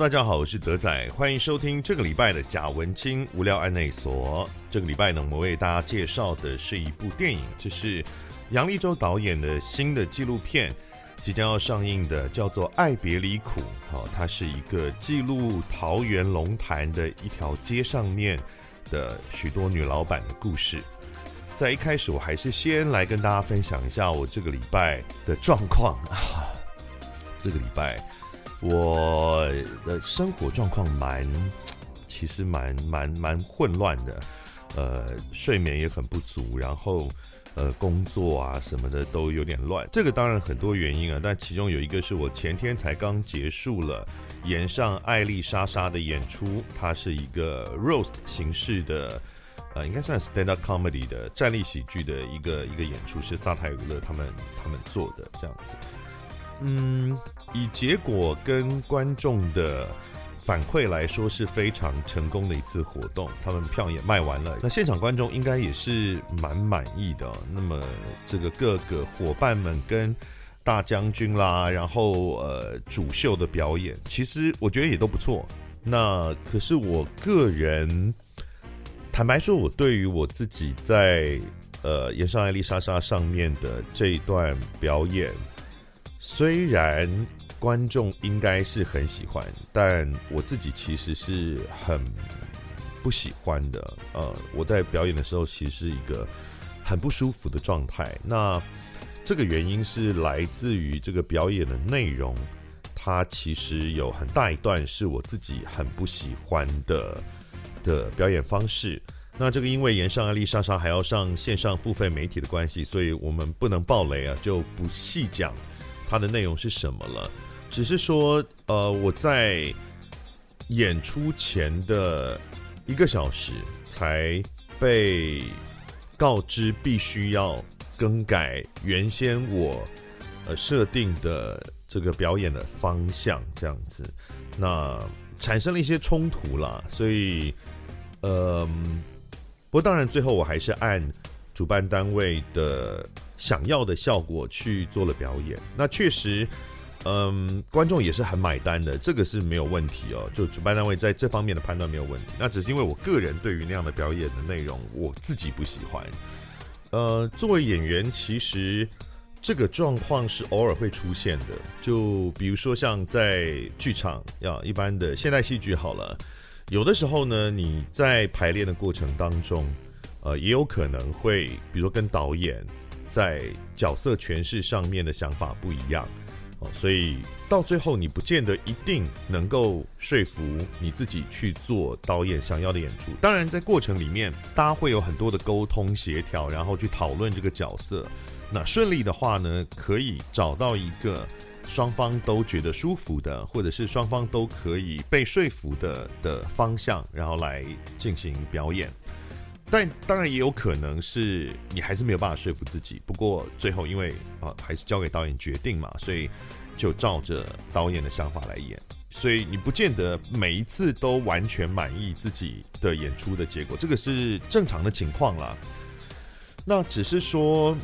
大家好，我是德仔，欢迎收听这个礼拜的贾文清无聊案内所。这个礼拜呢，我们为大家介绍的是一部电影，这是杨立州导演的新的纪录片，即将要上映的，叫做《爱别离苦》。好，它是一个记录桃园龙潭的一条街上面的许多女老板的故事。在一开始，我还是先来跟大家分享一下我这个礼拜的状况啊。这个礼拜。我的生活状况蛮，其实蛮蛮蛮混乱的，呃，睡眠也很不足，然后呃，工作啊什么的都有点乱。这个当然很多原因啊，但其中有一个是我前天才刚结束了演上艾丽莎莎的演出，它是一个 roast 形式的，呃，应该算 stand up comedy 的站立喜剧的一个一个演出，是萨泰娱乐他们他们做的这样子。嗯，以结果跟观众的反馈来说是非常成功的一次活动，他们票也卖完了，那现场观众应该也是蛮满意的。那么这个各个伙伴们跟大将军啦，然后呃主秀的表演，其实我觉得也都不错。那可是我个人坦白说，我对于我自己在呃演上艾丽莎莎上面的这一段表演。虽然观众应该是很喜欢，但我自己其实是很不喜欢的。呃，我在表演的时候其实是一个很不舒服的状态。那这个原因是来自于这个表演的内容，它其实有很大一段是我自己很不喜欢的的表演方式。那这个因为延上艾丽莎莎还要上线上付费媒体的关系，所以我们不能爆雷啊，就不细讲。它的内容是什么了？只是说，呃，我在演出前的一个小时才被告知必须要更改原先我呃设定的这个表演的方向，这样子，那产生了一些冲突啦。所以，呃，不过当然最后我还是按主办单位的。想要的效果去做了表演，那确实，嗯，观众也是很买单的，这个是没有问题哦。就主办单位在这方面的判断没有问题，那只是因为我个人对于那样的表演的内容，我自己不喜欢。呃，作为演员，其实这个状况是偶尔会出现的。就比如说像在剧场，要一般的现代戏剧好了，有的时候呢，你在排练的过程当中，呃，也有可能会，比如说跟导演。在角色诠释上面的想法不一样，哦，所以到最后你不见得一定能够说服你自己去做导演想要的演出。当然，在过程里面，大家会有很多的沟通协调，然后去讨论这个角色。那顺利的话呢，可以找到一个双方都觉得舒服的，或者是双方都可以被说服的的方向，然后来进行表演。但当然也有可能是你还是没有办法说服自己。不过最后因为啊还是交给导演决定嘛，所以就照着导演的想法来演。所以你不见得每一次都完全满意自己的演出的结果，这个是正常的情况啦。那只是说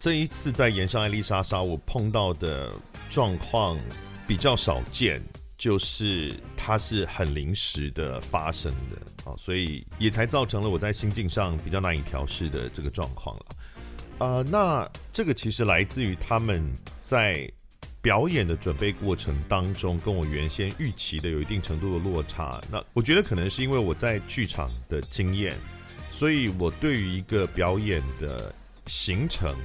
这一次在演上艾丽莎莎，我碰到的状况比较少见。就是它是很临时的发生的啊，所以也才造成了我在心境上比较难以调试的这个状况了。呃，那这个其实来自于他们在表演的准备过程当中，跟我原先预期的有一定程度的落差。那我觉得可能是因为我在剧场的经验，所以我对于一个表演的形成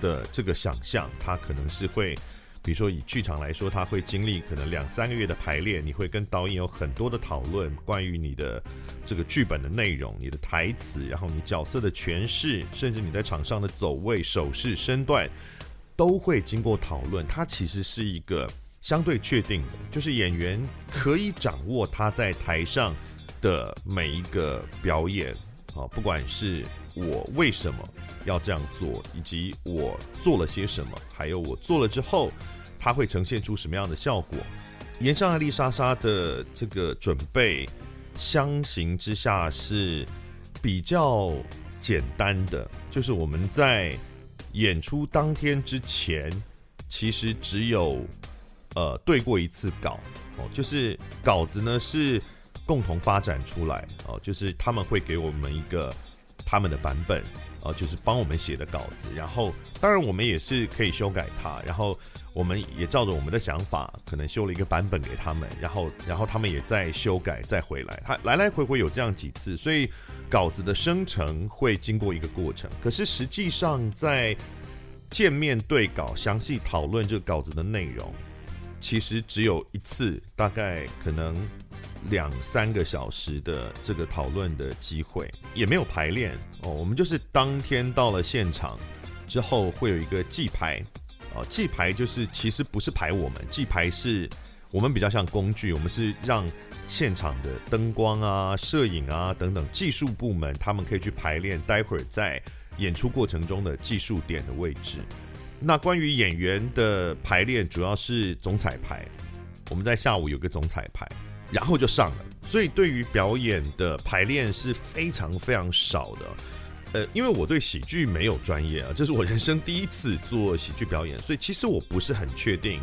的这个想象，它可能是会。比如说以剧场来说，他会经历可能两三个月的排练，你会跟导演有很多的讨论，关于你的这个剧本的内容、你的台词，然后你角色的诠释，甚至你在场上的走位、手势、身段，都会经过讨论。它其实是一个相对确定的，就是演员可以掌握他在台上的每一个表演啊，不管是。我为什么要这样做，以及我做了些什么，还有我做了之后，它会呈现出什么样的效果？炎上艾丽莎莎的这个准备，相形之下是比较简单的，就是我们在演出当天之前，其实只有呃对过一次稿哦，就是稿子呢是共同发展出来哦，就是他们会给我们一个他们的版本呃，就是帮我们写的稿子，然后当然我们也是可以修改它，然后我们也照着我们的想法可能修了一个版本给他们，然后然后他们也再修改再回来，他来来回回有这样几次，所以稿子的生成会经过一个过程，可是实际上在见面对稿，详细讨论这个稿子的内容，其实只有一次，大概可能两三个小时的这个讨论的机会，也没有排练哦。我们就是当天到了现场之后，会有一个记排哦。记排就是其实不是排我们，记排是我们比较像工具，我们是让现场的灯光啊、摄影啊等等技术部门他们可以去排练，待会儿在。演出过程中的技术点的位置，那关于演员的排练，主要是总彩排。我们在下午有个总彩排，然后就上了。所以对于表演的排练是非常非常少的。呃，因为我对喜剧没有专业啊，这是我人生第一次做喜剧表演，所以其实我不是很确定。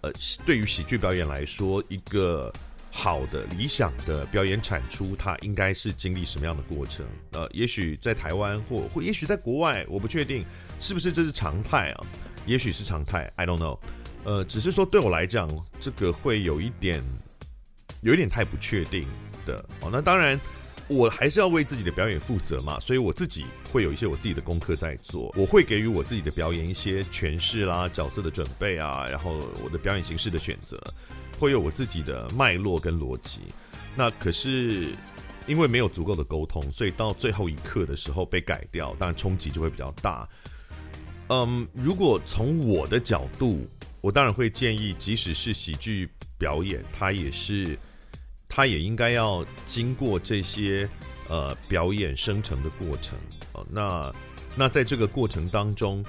呃，对于喜剧表演来说，一个。好的理想的表演产出，它应该是经历什么样的过程？呃，也许在台湾或或也许在国外，我不确定是不是这是常态啊？也许是常态，I don't know。呃，只是说对我来讲，这个会有一点有一点太不确定的哦。那当然，我还是要为自己的表演负责嘛，所以我自己会有一些我自己的功课在做，我会给予我自己的表演一些诠释啦、角色的准备啊，然后我的表演形式的选择。会有我自己的脉络跟逻辑，那可是因为没有足够的沟通，所以到最后一刻的时候被改掉，当然冲击就会比较大。嗯，如果从我的角度，我当然会建议，即使是喜剧表演，它也是，它也应该要经过这些呃表演生成的过程。那那在这个过程当中。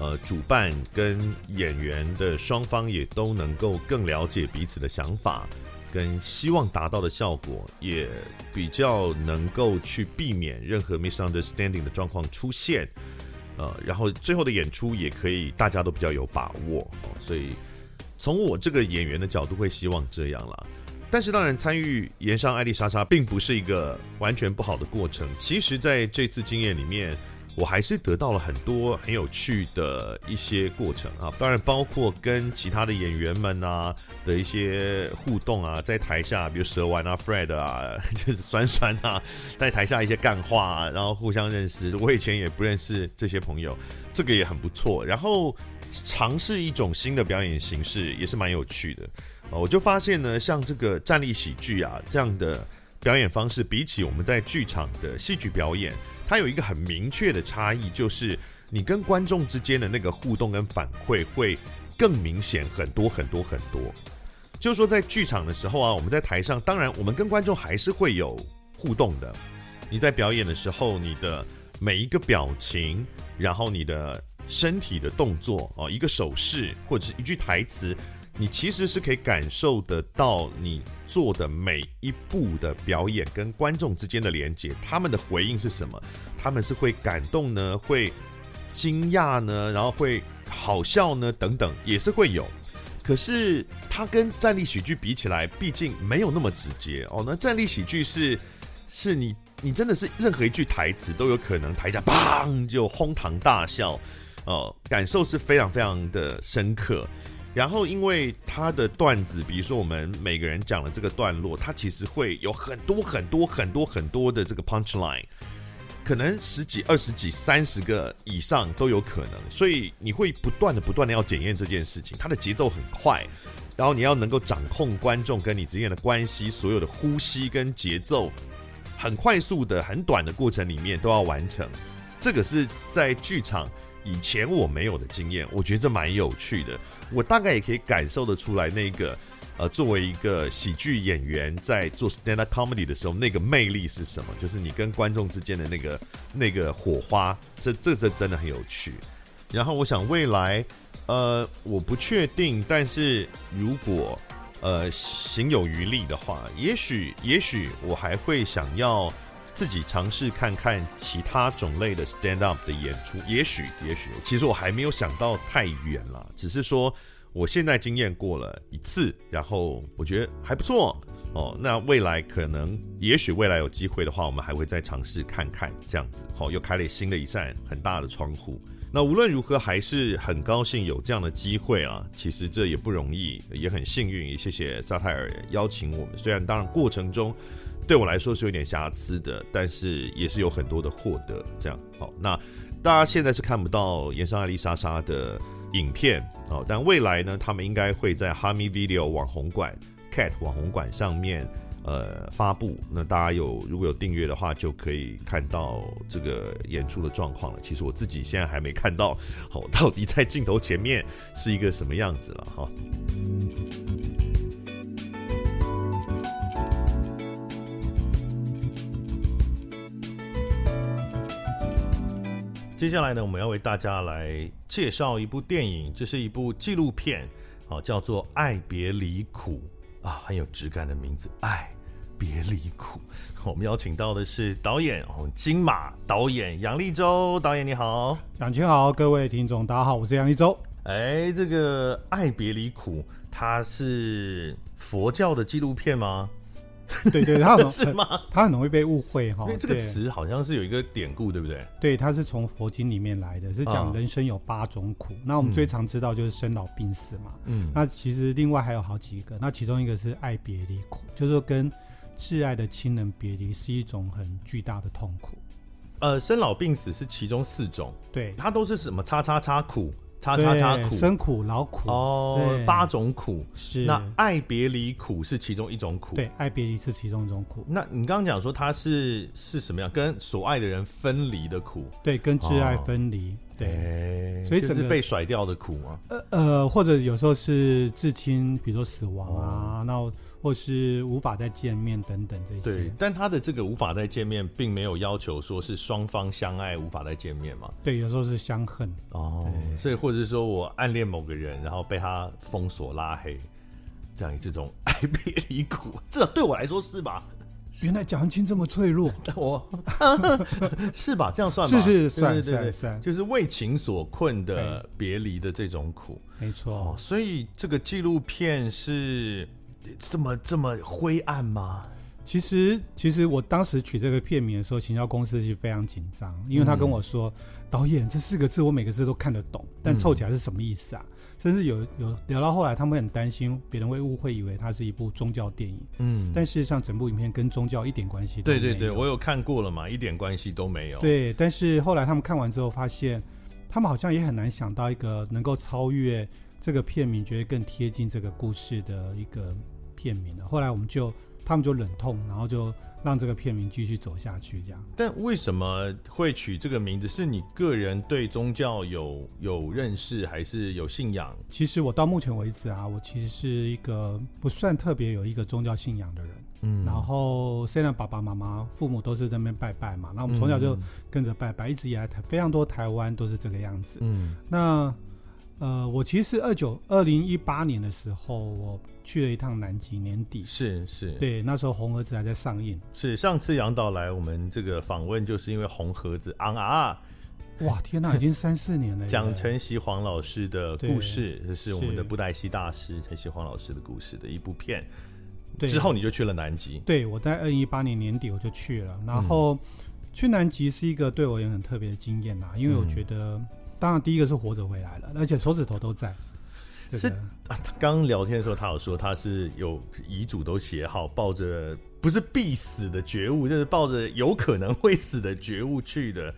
呃，主办跟演员的双方也都能够更了解彼此的想法，跟希望达到的效果，也比较能够去避免任何 misunderstanding 的状况出现。呃，然后最后的演出也可以大家都比较有把握。所以从我这个演员的角度会希望这样啦。但是当然，参与炎上艾丽莎莎并不是一个完全不好的过程。其实在这次经验里面。我还是得到了很多很有趣的一些过程啊，当然包括跟其他的演员们啊的一些互动啊，在台下，比如蛇丸啊、Fred 啊，就是酸酸啊，在台下一些干话啊，然后互相认识。我以前也不认识这些朋友，这个也很不错。然后尝试一种新的表演形式也是蛮有趣的啊。我就发现呢，像这个站立喜剧啊这样的表演方式，比起我们在剧场的戏剧表演。它有一个很明确的差异，就是你跟观众之间的那个互动跟反馈会更明显很多很多很多。就是说，在剧场的时候啊，我们在台上，当然我们跟观众还是会有互动的。你在表演的时候，你的每一个表情，然后你的身体的动作啊，一个手势或者是一句台词。你其实是可以感受得到，你做的每一步的表演跟观众之间的连接，他们的回应是什么？他们是会感动呢，会惊讶呢，然后会好笑呢，等等，也是会有。可是它跟站立喜剧比起来，毕竟没有那么直接哦。那站立喜剧是，是你你真的是任何一句台词都有可能台下砰就哄堂大笑哦，感受是非常非常的深刻。然后，因为他的段子，比如说我们每个人讲了这个段落，它其实会有很多很多很多很多的这个 punch line，可能十几、二十几、三十个以上都有可能，所以你会不断的、不断的要检验这件事情。它的节奏很快，然后你要能够掌控观众跟你之间的关系，所有的呼吸跟节奏，很快速的、很短的过程里面都要完成。这个是在剧场以前我没有的经验，我觉得这蛮有趣的。我大概也可以感受得出来，那个呃，作为一个喜剧演员在做 stand up comedy 的时候，那个魅力是什么？就是你跟观众之间的那个那个火花，这这这真的很有趣。然后我想未来，呃，我不确定，但是如果呃行有余力的话，也许也许我还会想要。自己尝试看看其他种类的 stand up 的演出，也许，也许，其实我还没有想到太远了，只是说我现在经验过了一次，然后我觉得还不错哦。那未来可能，也许未来有机会的话，我们还会再尝试看看这样子。好，又开了新的一扇很大的窗户。那无论如何，还是很高兴有这样的机会啊。其实这也不容易，也很幸运。也谢谢萨泰尔邀请我们。虽然当然过程中对我来说是有点瑕疵的，但是也是有很多的获得。这样好，那大家现在是看不到炎上艾丽莎莎的影片哦，但未来呢，他们应该会在哈密 Video 网红馆、Cat 网红馆上面呃发布。那大家有如果有订阅的话，就可以看到这个演出的状况了。其实我自己现在还没看到，好，到底在镜头前面是一个什么样子了哈。接下来呢，我们要为大家来介绍一部电影，这是一部纪录片，好，叫做《爱别离苦》啊，很有质感的名字，《爱别离苦》。我们邀请到的是导演哦，金马导演杨立洲导演，你好，两千好，各位听众，大家好，我是杨立洲。哎，这个《爱别离苦》，它是佛教的纪录片吗？对对，他很 是吗？他很容易被误会哈，因为这个词好像是有一个典故，对不对？对，它是从佛经里面来的，是讲人生有八种苦。哦、那我们最常知道就是生老病死嘛。嗯。那其实另外还有好几个，那其中一个是爱别离苦，就是说跟挚爱的亲人别离是一种很巨大的痛苦。呃，生老病死是其中四种，对，它都是什么？叉叉叉苦。叉叉叉苦，生苦、劳苦哦，八种苦是。那爱别离苦是其中一种苦，对，爱别离是其中一种苦。那你刚刚讲说它是是什么样？跟所爱的人分离的苦，对，跟挚爱分离，哦、对，欸、所以这是被甩掉的苦吗？呃呃，或者有时候是至亲，比如说死亡啊，那、哦。或是无法再见面等等这些，对，但他的这个无法再见面，并没有要求说是双方相爱无法再见面嘛？对，有时候是相恨哦，所以或者是说我暗恋某个人，然后被他封锁拉黑，这样这种爱别离苦，这对我来说是吧？原来贾文清这么脆弱，我 是吧？这样算吗是是算算算，就是为情所困的别离的这种苦，没错、哦。所以这个纪录片是。这么这么灰暗吗？其实，其实我当时取这个片名的时候，行销公司是非常紧张，因为他跟我说：“嗯、导演，这四个字我每个字都看得懂，但凑起来是什么意思啊？”嗯、甚至有有聊到后来，他们很担心别人会误会，以为它是一部宗教电影。嗯，但事实上，整部影片跟宗教一点关系都没有。对对对，我有看过了嘛，一点关系都没有。对，但是后来他们看完之后，发现他们好像也很难想到一个能够超越这个片名，觉得更贴近这个故事的一个。片名了，后来我们就他们就忍痛，然后就让这个片名继续走下去，这样。但为什么会取这个名字？是你个人对宗教有有认识，还是有信仰？其实我到目前为止啊，我其实是一个不算特别有一个宗教信仰的人。嗯。然后虽然爸爸妈妈、父母都是在那边拜拜嘛，那我们从小就跟着拜拜，一直以来台非常多台湾都是这个样子。嗯。那呃，我其实二九二零一八年的时候，我。去了一趟南极，年底是是，对，那时候红盒子还在上映。是上次杨导来我们这个访问，就是因为红盒子昂啊，哇天哪，已经三四年了。讲陈锡煌老师的故事，这是我们的布袋戏大师陈锡煌老师的故事的一部片。对，之后你就去了南极。对，我在二零一八年年底我就去了，然后、嗯、去南极是一个对我也很特别的经验啊，因为我觉得，嗯、当然第一个是活着回来了，而且手指头都在。是啊，刚刚聊天的时候，他有说他是有遗嘱都写好，抱着不是必死的觉悟，就是抱着有可能会死的觉悟去的。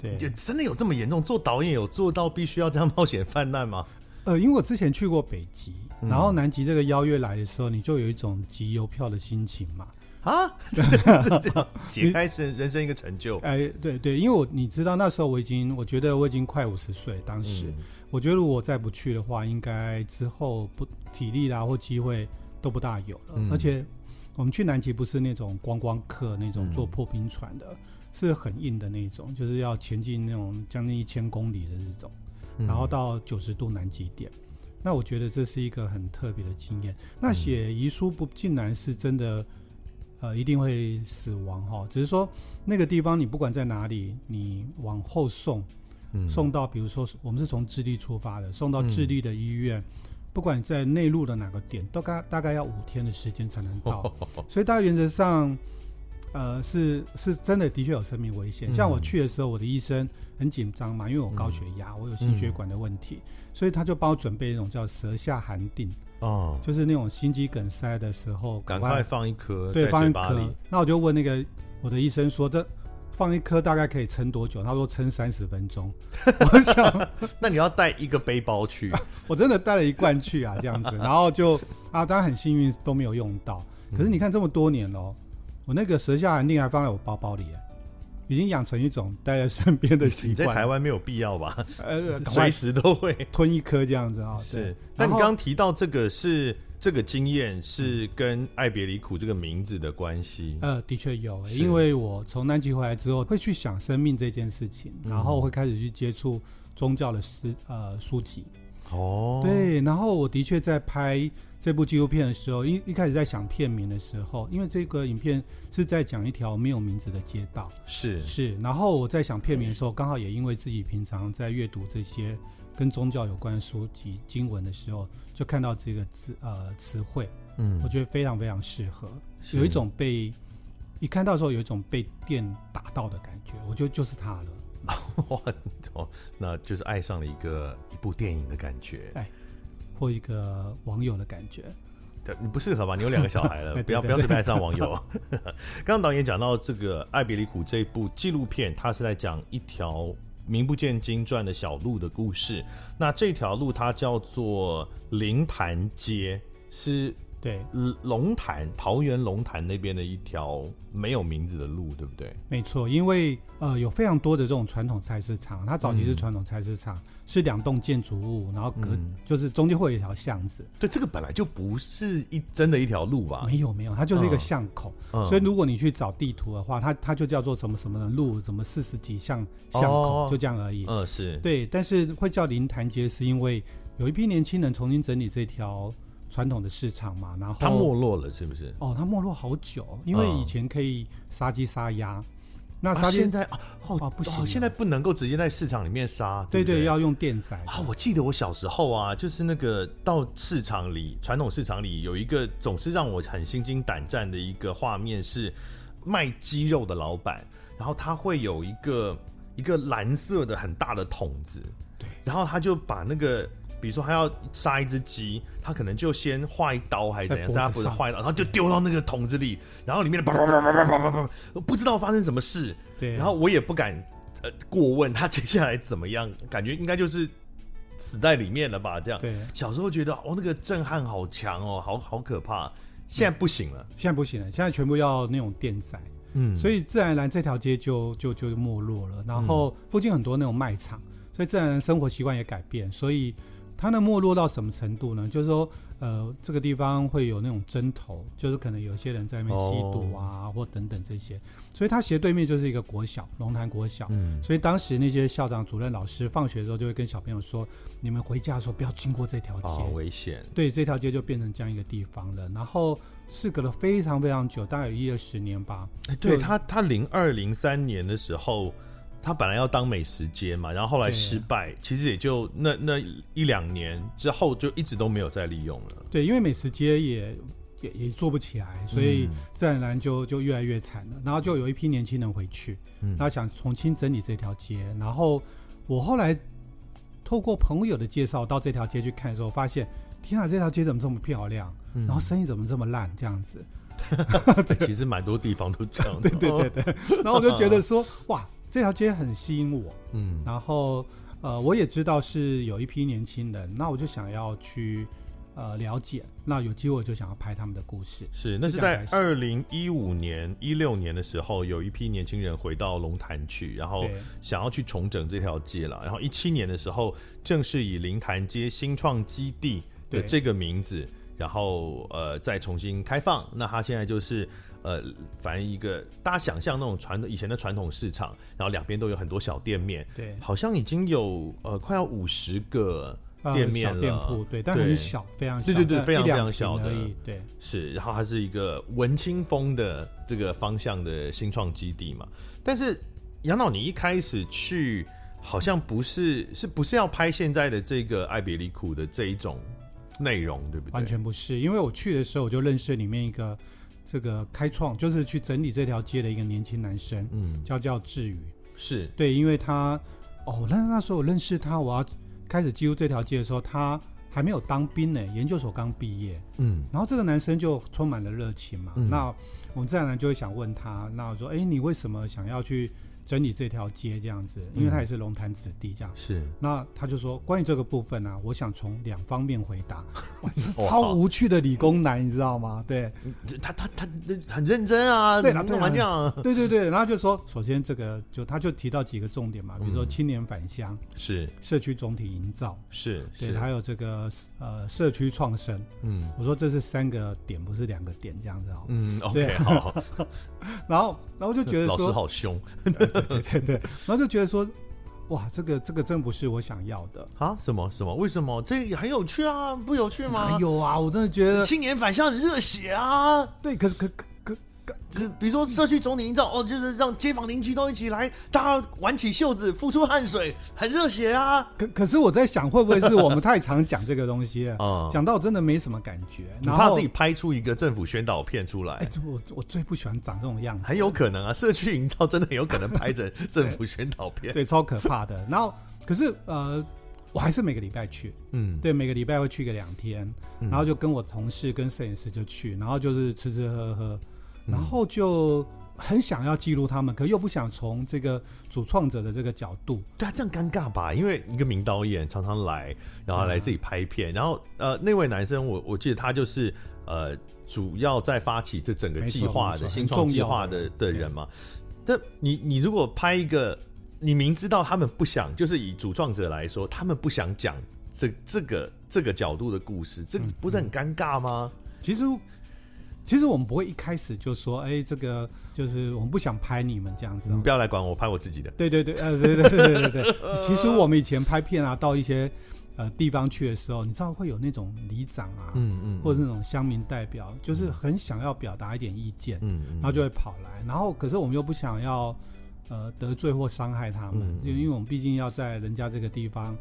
对，就真的有这么严重？做导演有做到必须要这样冒险犯难吗？呃，因为我之前去过北极，然后南极这个邀约来的时候，你就有一种集邮票的心情嘛。啊，这 样解开是人生一个成就。哎，对对，因为我你知道那时候我已经，我觉得我已经快五十岁，当时。嗯我觉得如果再不去的话，应该之后不体力啦或机会都不大有了。嗯、而且我们去南极不是那种观光客那种坐破冰船的，嗯、是很硬的那种，就是要前进那种将近一千公里的这种，嗯、然后到九十度南极点。那我觉得这是一个很特别的经验。那写遗书不竟然是真的，呃，一定会死亡哈，只是说那个地方你不管在哪里，你往后送。送到，比如说，我们是从智利出发的，送到智利的医院，不管在内陆的哪个点，都大大概要五天的时间才能到，所以大概原则上，呃，是是真的的确有生命危险。像我去的时候，我的医生很紧张嘛，因为我高血压，我有心血管的问题，所以他就帮我准备一种叫舌下含定哦，就是那种心肌梗塞的时候，赶快放一颗，对，放一颗。那我就问那个我的医生说这。放一颗大概可以撑多久？他说撑三十分钟。我想，那你要带一个背包去？我真的带了一罐去啊，这样子，然后就啊，当然很幸运都没有用到。可是你看这么多年咯，我那个舌下含定还放在我包包里，已经养成一种待在身边的习惯。你在台湾没有必要吧？呃，随时都会吞一颗这样子啊。是。那你刚刚提到这个是？这个经验是跟爱别离苦这个名字的关系？呃，的确有，因为我从南极回来之后，会去想生命这件事情，然后会开始去接触宗教的诗呃书籍。哦，对，然后我的确在拍这部纪录片的时候，一一开始在想片名的时候，因为这个影片是在讲一条没有名字的街道，是。是，然后我在想片名的时候，刚好也因为自己平常在阅读这些。跟宗教有关的书籍经文的时候，就看到这个字呃词汇，嗯，我觉得非常非常适合，有一种被一看到的时候有一种被电打到的感觉，我觉得就是它了。哇哦，那就是爱上了一个一部电影的感觉，哎，或一个网友的感觉。对，你不适合吧？你有两个小孩了，不要不要随便爱上网友。刚刚导演讲到这个《艾比里苦》这一部纪录片，它是在讲一条。名不见经传的小路的故事，那这条路它叫做灵潭街，是。对，龙潭桃园龙潭那边的一条没有名字的路，对不对？没错，因为呃有非常多的这种传统菜市场，它早期是传统菜市场，嗯、是两栋建筑物，然后隔、嗯、就是中间会有一条巷子。对，这个本来就不是一真的一条路吧？没有没有，它就是一个巷口。嗯、所以如果你去找地图的话，它它就叫做什么什么的路，什么四十几巷巷口，哦、就这样而已。嗯，是对，但是会叫林潭街，是因为有一批年轻人重新整理这条。传统的市场嘛，然后它没落了，是不是？哦，它没落好久，因为以前可以杀鸡杀鸭，那杀鸡现在啊哦不行，现在不能够直接在市场里面杀，对对，要用电宰啊。我记得我小时候啊，就是那个到市场里，传统市场里有一个总是让我很心惊胆战的一个画面，是卖鸡肉的老板，然后他会有一个一个蓝色的很大的桶子，对，然后他就把那个。比如说，他要杀一只鸡，他可能就先划一刀还是怎样，在他脖子划一刀，然后就丢到那个桶子里，然后里面的叭叭叭叭叭叭叭，不知道发生什么事。对，然后我也不敢呃过问他接下来怎么样，感觉应该就是死在里面了吧？这样。对，小时候觉得哦，那个震撼好强哦，好好可怕。现在不行了，现在不行了，现在全部要那种电宰。嗯，所以自然而然这条街就就就没落了。然后附近很多那种卖场，所以自然生活习惯也改变，所以。它的没落到什么程度呢？就是说，呃，这个地方会有那种针头，就是可能有些人在那边吸毒啊，哦、或等等这些。所以它斜对面就是一个国小，龙潭国小。嗯。所以当时那些校长、主任、老师放学的时候就会跟小朋友说：“你们回家的时候不要经过这条街，好危险。”对，这条街就变成这样一个地方了。然后事隔了非常非常久，大概有一二十年吧。欸、对他，他零二零三年的时候。他本来要当美食街嘛，然后后来失败，其实也就那那一两年之后就一直都没有再利用了。对，因为美食街也也也做不起来，所以自然而然就就越来越惨了。然后就有一批年轻人回去，嗯、他想重新整理这条街。然后我后来透过朋友的介绍到这条街去看的时候，发现天啊，这条街怎么这么漂亮？嗯、然后生意怎么这么烂？这样子，其实蛮多地方都这样。对对对对。然后我就觉得说，哇。这条街很吸引我，嗯，然后呃，我也知道是有一批年轻人，那我就想要去呃了解，那有机会我就想要拍他们的故事。是，那是在二零一五年、一六年的时候，有一批年轻人回到龙潭去，然后想要去重整这条街了。然后一七年的时候，正式以灵潭街新创基地的这个名字，然后呃再重新开放。那他现在就是。呃，反正一个大家想象那种传统以前的传统市场，然后两边都有很多小店面，对，好像已经有呃快要五十个店面了，小店铺，对，但很小，非常小，对对对，非常非常小的，对，是，然后它是一个文青风的这个方向的新创基地嘛。但是杨导，你一开始去好像不是，是不是要拍现在的这个艾比利库的这一种内容，对不对？完全不是，因为我去的时候我就认识里面一个这个开创，就是去整理这条街的一个年轻男生，嗯，叫叫志宇，是。对，因为他哦，那那时候我认识他，我要开始进入这条街的时候，他还没有当兵呢，研究所刚毕业，嗯，然后这个男生就充满了热情嘛，嗯、那我们自然而然就会想问他，那我说，哎，你为什么想要去？整理这条街这样子，因为他也是龙潭子弟这样。是，那他就说关于这个部分呢、啊，我想从两方面回答。哇，这是超无趣的理工男，你知道吗？对，他他他很认真啊，对，弄完这样。对对对，然后就说，首先这个就他就提到几个重点嘛，比如说青年返乡是社区总体营造是，对，还有这个呃社区创生。嗯，我说这是三个点，不是两个点这样子哦。嗯，OK，好。然后然后就觉得说老师好凶。对对对对，然后就觉得说，哇，这个这个真不是我想要的啊！什么什么？为什么？这也很有趣啊，不有趣吗？有啊，我真的觉得青年返乡很热血啊！对，可是可可。就比如说社区总体营造哦，就是让街坊邻居都一起来，大家挽起袖子，付出汗水，很热血啊。可可是我在想，会不会是我们太常讲这个东西啊？讲到真的没什么感觉，你怕自己拍出一个政府宣导片出来？哎，我我最不喜欢长这种样子。很有可能啊，社区营造真的有可能拍成 政府宣导片，对，超可怕的。然后，可是呃，我还是每个礼拜去，嗯，对，每个礼拜会去个两天，然后就跟我同事跟摄影师就去，然后就是吃吃喝喝。然后就很想要记录他们，可又不想从这个主创者的这个角度。对啊，这样尴尬吧？因为一个名导演常常来，然后来自己拍片，嗯、然后呃，那位男生我我记得他就是呃，主要在发起这整个计划的新创计划的的人嘛。这你你如果拍一个，你明知道他们不想，就是以主创者来说，他们不想讲这这个这个角度的故事，这个不是很尴尬吗？嗯、其实。其实我们不会一开始就说，哎，这个就是我们不想拍你们这样子。你不要来管我，拍我自己的。对对对，呃，对对对对对对。其实我们以前拍片啊，到一些呃地方去的时候，你知道会有那种里长啊，嗯嗯，或者是那种乡民代表，就是很想要表达一点意见，嗯嗯，然后就会跑来，然后可是我们又不想要呃得罪或伤害他们，因为因为我们毕竟要在人家这个地方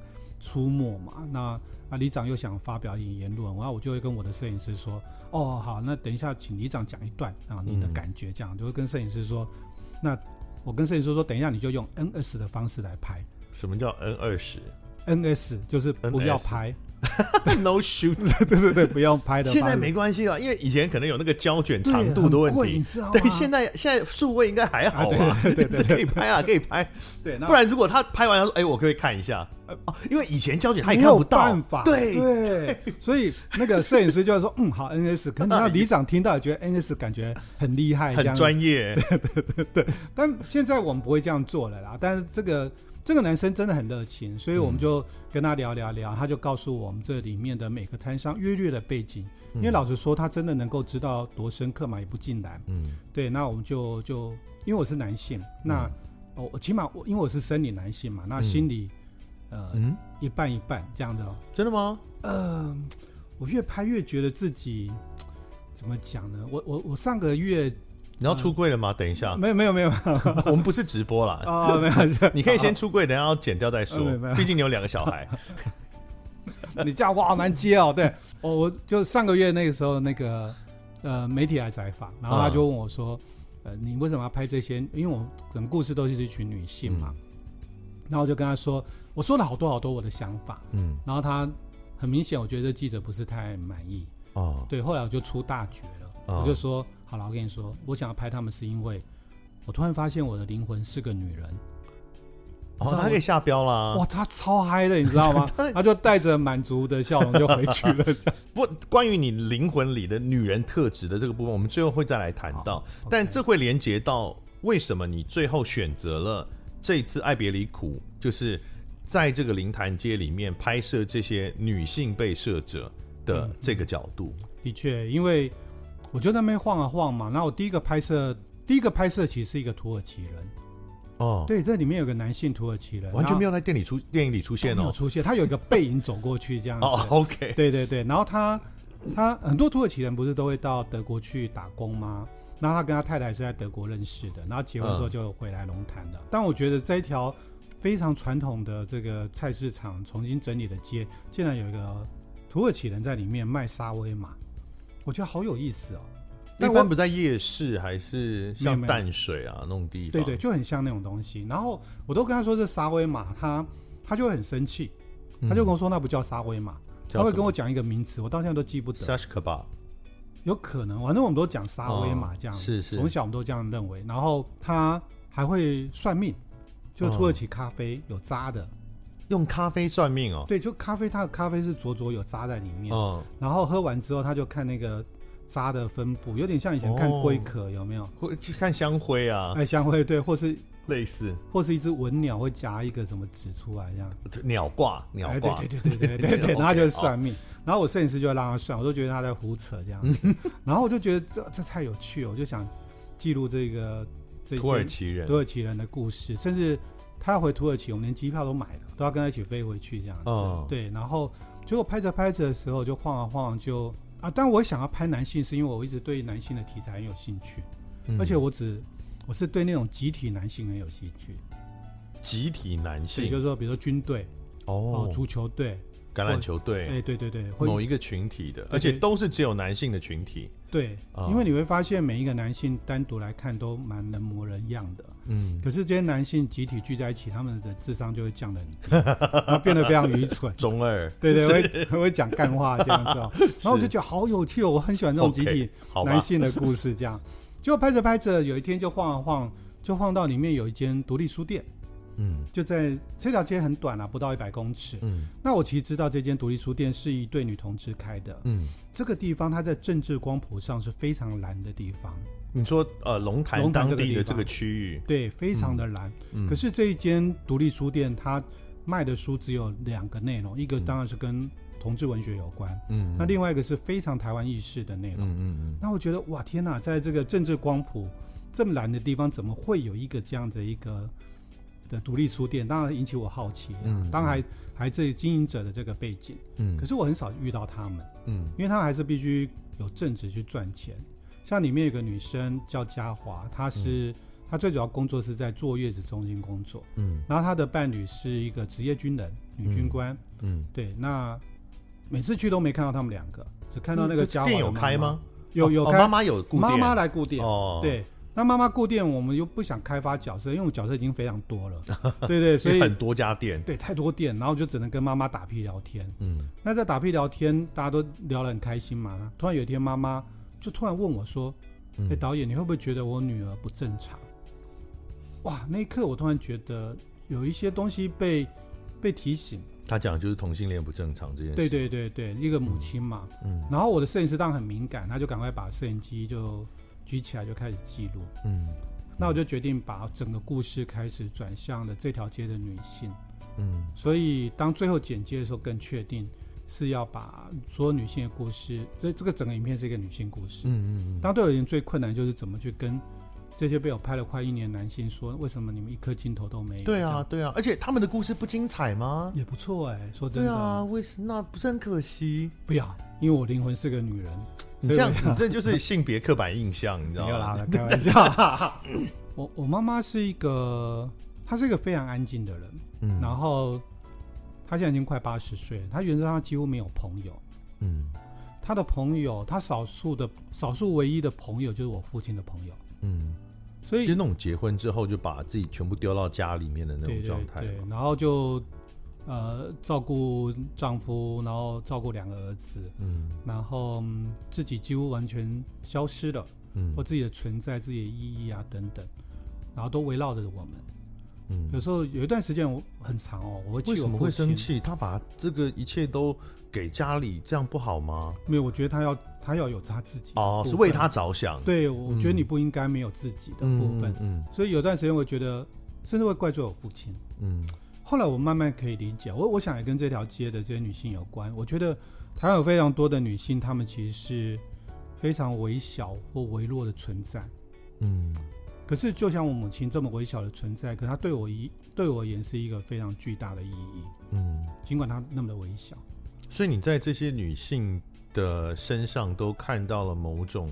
出没嘛，那。啊，里长又想发表一言论，然后我就会跟我的摄影师说：“哦，好，那等一下请里长讲一段啊，你的感觉这样，嗯、就会跟摄影师说，那我跟摄影师说，等一下你就用 NS 的方式来拍。什么叫 N 二十？NS 就是不要拍。” No shoot，对对对，不用拍的。现在没关系了，因为以前可能有那个胶卷长度的问题。对，现在现在数位应该还好啊，对对对，可以拍啊，可以拍。对，不然如果他拍完他说：“哎，我可以看一下。”哦，因为以前胶卷他也看不到。办法。对对，所以那个摄影师就会说：“嗯，好，NS。”可能里长听到也觉得 NS 感觉很厉害，很专业。对对对对，但现在我们不会这样做了啦。但是这个。这个男生真的很热情，所以我们就跟他聊聊聊，他就告诉我们这里面的每个摊商约略的背景。因为老实说，他真的能够知道多深刻嘛，也不尽然。嗯，对。那我们就就因为我是男性，那我起码我因为我是生理男性嘛，那心里呃一半一半这样子哦。真的吗？呃，我越拍越觉得自己怎么讲呢？我我我上个月。你要出柜了吗？等一下，没有没有没有，我们不是直播啦。啊，没有，你可以先出柜，等下要剪掉再说。毕竟你有两个小孩。你这样哇，好难接哦。对，我我就上个月那个时候，那个呃媒体来采访，然后他就问我说：“呃，你为什么要拍这些？因为我整个故事都是一群女性嘛。”然后我就跟他说：“我说了好多好多我的想法。”嗯，然后他很明显，我觉得这记者不是太满意。哦，对，后来我就出大绝了，我就说。好了，我跟你说，我想要拍他们是因为我突然发现我的灵魂是个女人。哦，他可以下标了。哇，他超嗨的，你知道吗？他就带着满足的笑容就回去了。不，关于你灵魂里的女人特质的这个部分，我们最后会再来谈到。但这会连接到为什么你最后选择了这次爱别离苦，就是在这个灵潭街里面拍摄这些女性被摄者的这个角度。嗯，的确，因为。我就在那边晃啊晃嘛，然后我第一个拍摄，第一个拍摄其实是一个土耳其人，哦，对，这里面有个男性土耳其人，完全没有在电影里出电影里出现哦，没有出现，他有一个背影走过去这样子，哦，OK，对对对，然后他他很多土耳其人不是都会到德国去打工吗？然后他跟他太太是在德国认识的，然后结婚之后就回来龙潭了。嗯、但我觉得这一条非常传统的这个菜市场重新整理的街，竟然有一个。土耳其人在里面卖沙威玛，我觉得好有意思哦。一般不在夜市，还是像淡水啊那种地方？对对，就很像那种东西。然后我都跟他说是沙威玛，他他就会很生气，他就跟我说那不叫沙威玛，嗯、他会跟我讲一个名词，我到现在都记不得。Sash kebab，有可能，反正我们都讲沙威玛这样，哦、是是，从小我们都这样认为。然后他还会算命，就土耳其咖啡有渣的。用咖啡算命哦？对，就咖啡，它的咖啡是灼灼有渣在里面。嗯，然后喝完之后，他就看那个渣的分布，有点像以前看龟壳有没有？会去看香灰啊？哎，香灰对，或是类似，或是一只文鸟会夹一个什么纸出来这样。鸟挂，鸟挂，对对对对对对对，然后就是算命。然后我摄影师就会让他算，我都觉得他在胡扯这样。然后我就觉得这这太有趣了，我就想记录这个土耳其人土耳其人的故事，甚至。他要回土耳其，我们连机票都买了，都要跟他一起飞回去这样子。哦、对，然后结果拍着拍着的时候就晃啊晃，就啊，但我想要拍男性，是因为我一直对男性的题材很有兴趣，嗯、而且我只我是对那种集体男性很有兴趣。集体男性，就是说，比如说军队哦，足球队。橄榄球队，哎，对对对，某一个群体的，而且都是只有男性的群体。对，因为你会发现每一个男性单独来看都蛮人模人样的，嗯，可是这些男性集体聚在一起，他们的智商就会降得很低，然后变得非常愚蠢，中二，对对，会会讲干话这样子，然后我就觉得好有趣哦，我很喜欢这种集体男性的故事，这样，就拍着拍着，有一天就晃啊晃，就晃到里面有一间独立书店。嗯，就在这条街很短啊，不到一百公尺。嗯，那我其实知道这间独立书店是一对女同志开的。嗯，这个地方它在政治光谱上是非常蓝的地方。你说呃龙潭当地的这个区域，对，非常的蓝。嗯，可是这一间独立书店它卖的书只有两个内容，一个当然是跟同志文学有关。嗯，那另外一个是非常台湾意识的内容。嗯嗯嗯。那我觉得哇天哪，在这个政治光谱这么蓝的地方，怎么会有一个这样的一个？的独立书店当然引起我好奇，嗯，当然还还这经营者的这个背景，嗯，可是我很少遇到他们，嗯，因为他们还是必须有正职去赚钱。像里面有个女生叫嘉华，她是她最主要工作是在坐月子中心工作，嗯，然后她的伴侣是一个职业军人，女军官，嗯，对，那每次去都没看到他们两个，只看到那个嘉华。店有开吗？有有开，妈妈有妈妈来固定，哦，对。那妈妈顾店，我们又不想开发角色，因为我们角色已经非常多了，对对，所以很多家店，对，太多店，然后就只能跟妈妈打屁聊天。嗯，那在打屁聊天，大家都聊得很开心嘛。突然有一天，妈妈就突然问我说：“哎、嗯欸，导演，你会不会觉得我女儿不正常？”哇，那一刻我突然觉得有一些东西被被提醒。他讲的就是同性恋不正常这件事。对对对对，一个母亲嘛。嗯。然后我的摄影师当然很敏感，他就赶快把摄影机就。举起来就开始记录，嗯，那我就决定把整个故事开始转向了这条街的女性，嗯，所以当最后剪接的时候，更确定是要把所有女性的故事，所以这个整个影片是一个女性故事，嗯嗯嗯。当对我而言最困难就是怎么去跟这些被我拍了快一年男性说，为什么你们一颗镜头都没有？对啊，对啊，而且他们的故事不精彩吗？也不错哎，说真的，对啊，为什么那不是很可惜？不要，因为我灵魂是个女人。你这样，你这就是性别刻板印象，你知道吗？开玩笑。我我妈妈是一个，她是一个非常安静的人。嗯。然后，她现在已经快八十岁了。她原则上几乎没有朋友。嗯。她的朋友，她少数的、少数唯一的朋友就是我父亲的朋友。嗯。所以，就那种结婚之后就把自己全部丢到家里面的那种状态。对。然后就。呃，照顾丈夫，然后照顾两个儿子，嗯，然后自己几乎完全消失了，嗯，或自己的存在、自己的意义啊等等，然后都围绕着我们，嗯，有时候有一段时间我很长哦，我为什么会生气？他把这个一切都给家里，这样不好吗？没有，我觉得他要他要有他自己哦，是为他着想。对，我觉得你不应该没有自己的部分，嗯，嗯，嗯，所以有段时间我觉得甚至会怪罪我父亲，嗯。后来我慢慢可以理解，我我想也跟这条街的这些女性有关。我觉得台湾有非常多的女性，她们其实是非常微小或微弱的存在。嗯，可是就像我母亲这么微小的存在，可她对我一对我而言是一个非常巨大的意义。嗯，尽管她那么的微小。所以你在这些女性的身上都看到了某种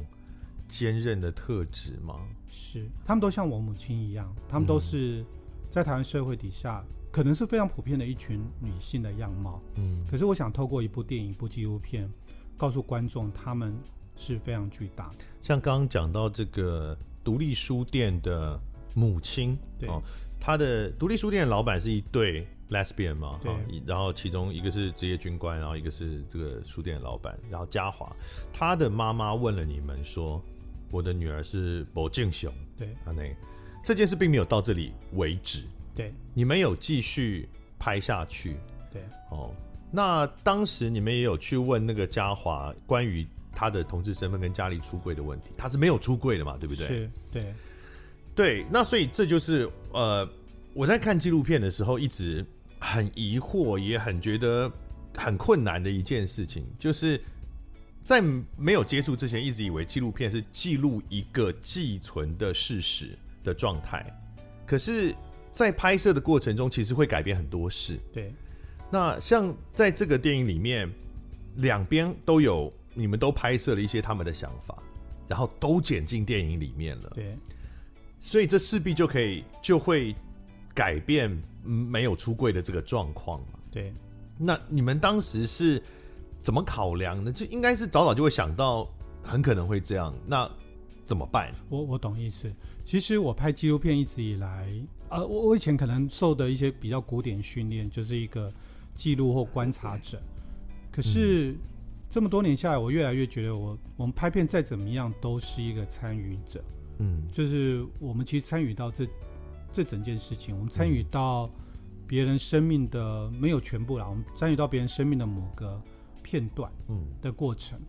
坚韧的特质吗？是，她们都像我母亲一样，她们都是在台湾社会底下。可能是非常普遍的一群女性的样貌。嗯，可是我想透过一部电影、一部纪录片，告诉观众，她们是非常巨大的。像刚刚讲到这个独立书店的母亲，对，哦，她的独立书店的老板是一对 lesbian 嘛，对，然后其中一个是职业军官，然后一个是这个书店的老板，然后嘉华，他的妈妈问了你们说。我的女儿是某敬雄，对，阿内，这件事并没有到这里为止，对，你们有继续拍下去，对，哦，那当时你们也有去问那个嘉华关于他的同志身份跟家里出柜的问题，他是没有出柜的嘛，对不对？是，对，对，那所以这就是呃，我在看纪录片的时候一直很疑惑，也很觉得很困难的一件事情，就是。在没有接触之前，一直以为纪录片是记录一个寄存的事实的状态。可是，在拍摄的过程中，其实会改变很多事。对，那像在这个电影里面，两边都有，你们都拍摄了一些他们的想法，然后都剪进电影里面了。对，所以这势必就可以就会改变没有出柜的这个状况嘛。对，那你们当时是？怎么考量呢？就应该是早早就会想到，很可能会这样。那怎么办？我我懂意思。其实我拍纪录片一直以来，呃，我我以前可能受的一些比较古典训练，就是一个记录或观察者。可是、嗯、这么多年下来，我越来越觉得我，我我们拍片再怎么样都是一个参与者。嗯，就是我们其实参与到这这整件事情，我们参与到别人生命的、嗯、没有全部啦，我们参与到别人生命的某个。片段嗯的过程，嗯、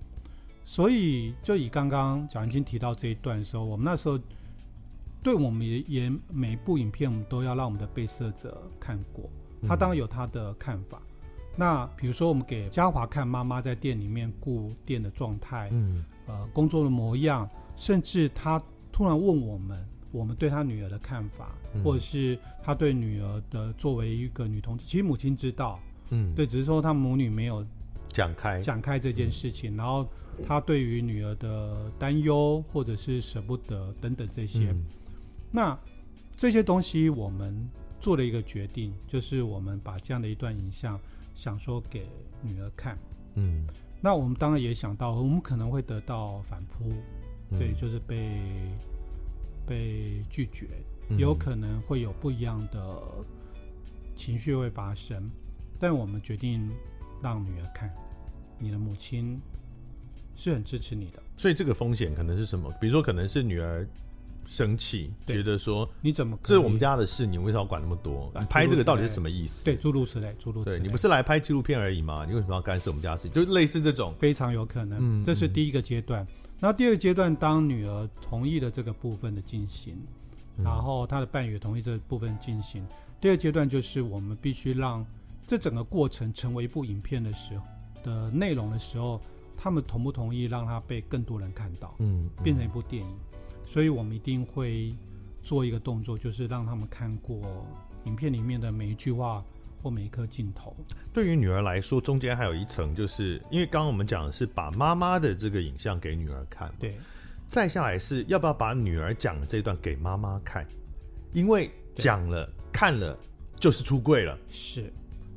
所以就以刚刚蒋文清提到这一段的时候，我们那时候对我们也也每一部影片，我们都要让我们的被摄者看过，他当然有他的看法。嗯、那比如说，我们给嘉华看妈妈在店里面顾店的状态，嗯，呃，工作的模样，甚至他突然问我们，我们对他女儿的看法，嗯、或者是他对女儿的作为一个女同志，其实母亲知道，嗯，对，只是说他母女没有。讲开。讲开这件事情，嗯、然后他对于女儿的担忧或者是舍不得等等这些，嗯、那这些东西我们做了一个决定，就是我们把这样的一段影像想说给女儿看，嗯，那我们当然也想到，我们可能会得到反扑，嗯、对，就是被被拒绝，嗯、有可能会有不一样的情绪会发生，但我们决定让女儿看。你的母亲是很支持你的，所以这个风险可能是什么？比如说，可能是女儿生气，觉得说你怎么这是我们家的事，你为什么要管那么多？你拍这个到底是什么意思？对，诸如此类，诸如此类。对，你不是来拍纪录片而已吗？你为什么要干涉我们家的事？就类似这种，非常有可能。嗯这是第一个阶段。然后第二个阶段，当女儿同意了这个部分的进行，然后她的伴侣同意这个部分进行。第二阶段就是我们必须让这整个过程成为一部影片的时候。的内容的时候，他们同不同意让他被更多人看到，嗯，嗯，变成一部电影，所以我们一定会做一个动作，就是让他们看过影片里面的每一句话或每一颗镜头。对于女儿来说，中间还有一层，就是因为刚刚我们讲的是把妈妈的这个影像给女儿看，对，再下来是要不要把女儿讲的这段给妈妈看，因为讲了看了就是出柜了，是。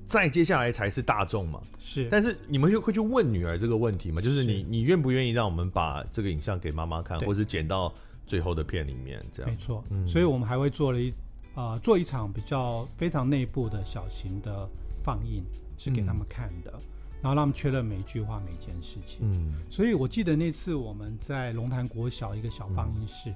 再接下来才是大众嘛，是。但是你们就会去问女儿这个问题吗？就是你是你愿不愿意让我们把这个影像给妈妈看，或是剪到最后的片里面这样？没错，嗯。所以我们还会做了一啊、呃，做一场比较非常内部的小型的放映，是给他们看的，嗯、然后让他们确认每一句话每一件事情。嗯。所以我记得那次我们在龙潭国小一个小放映室。嗯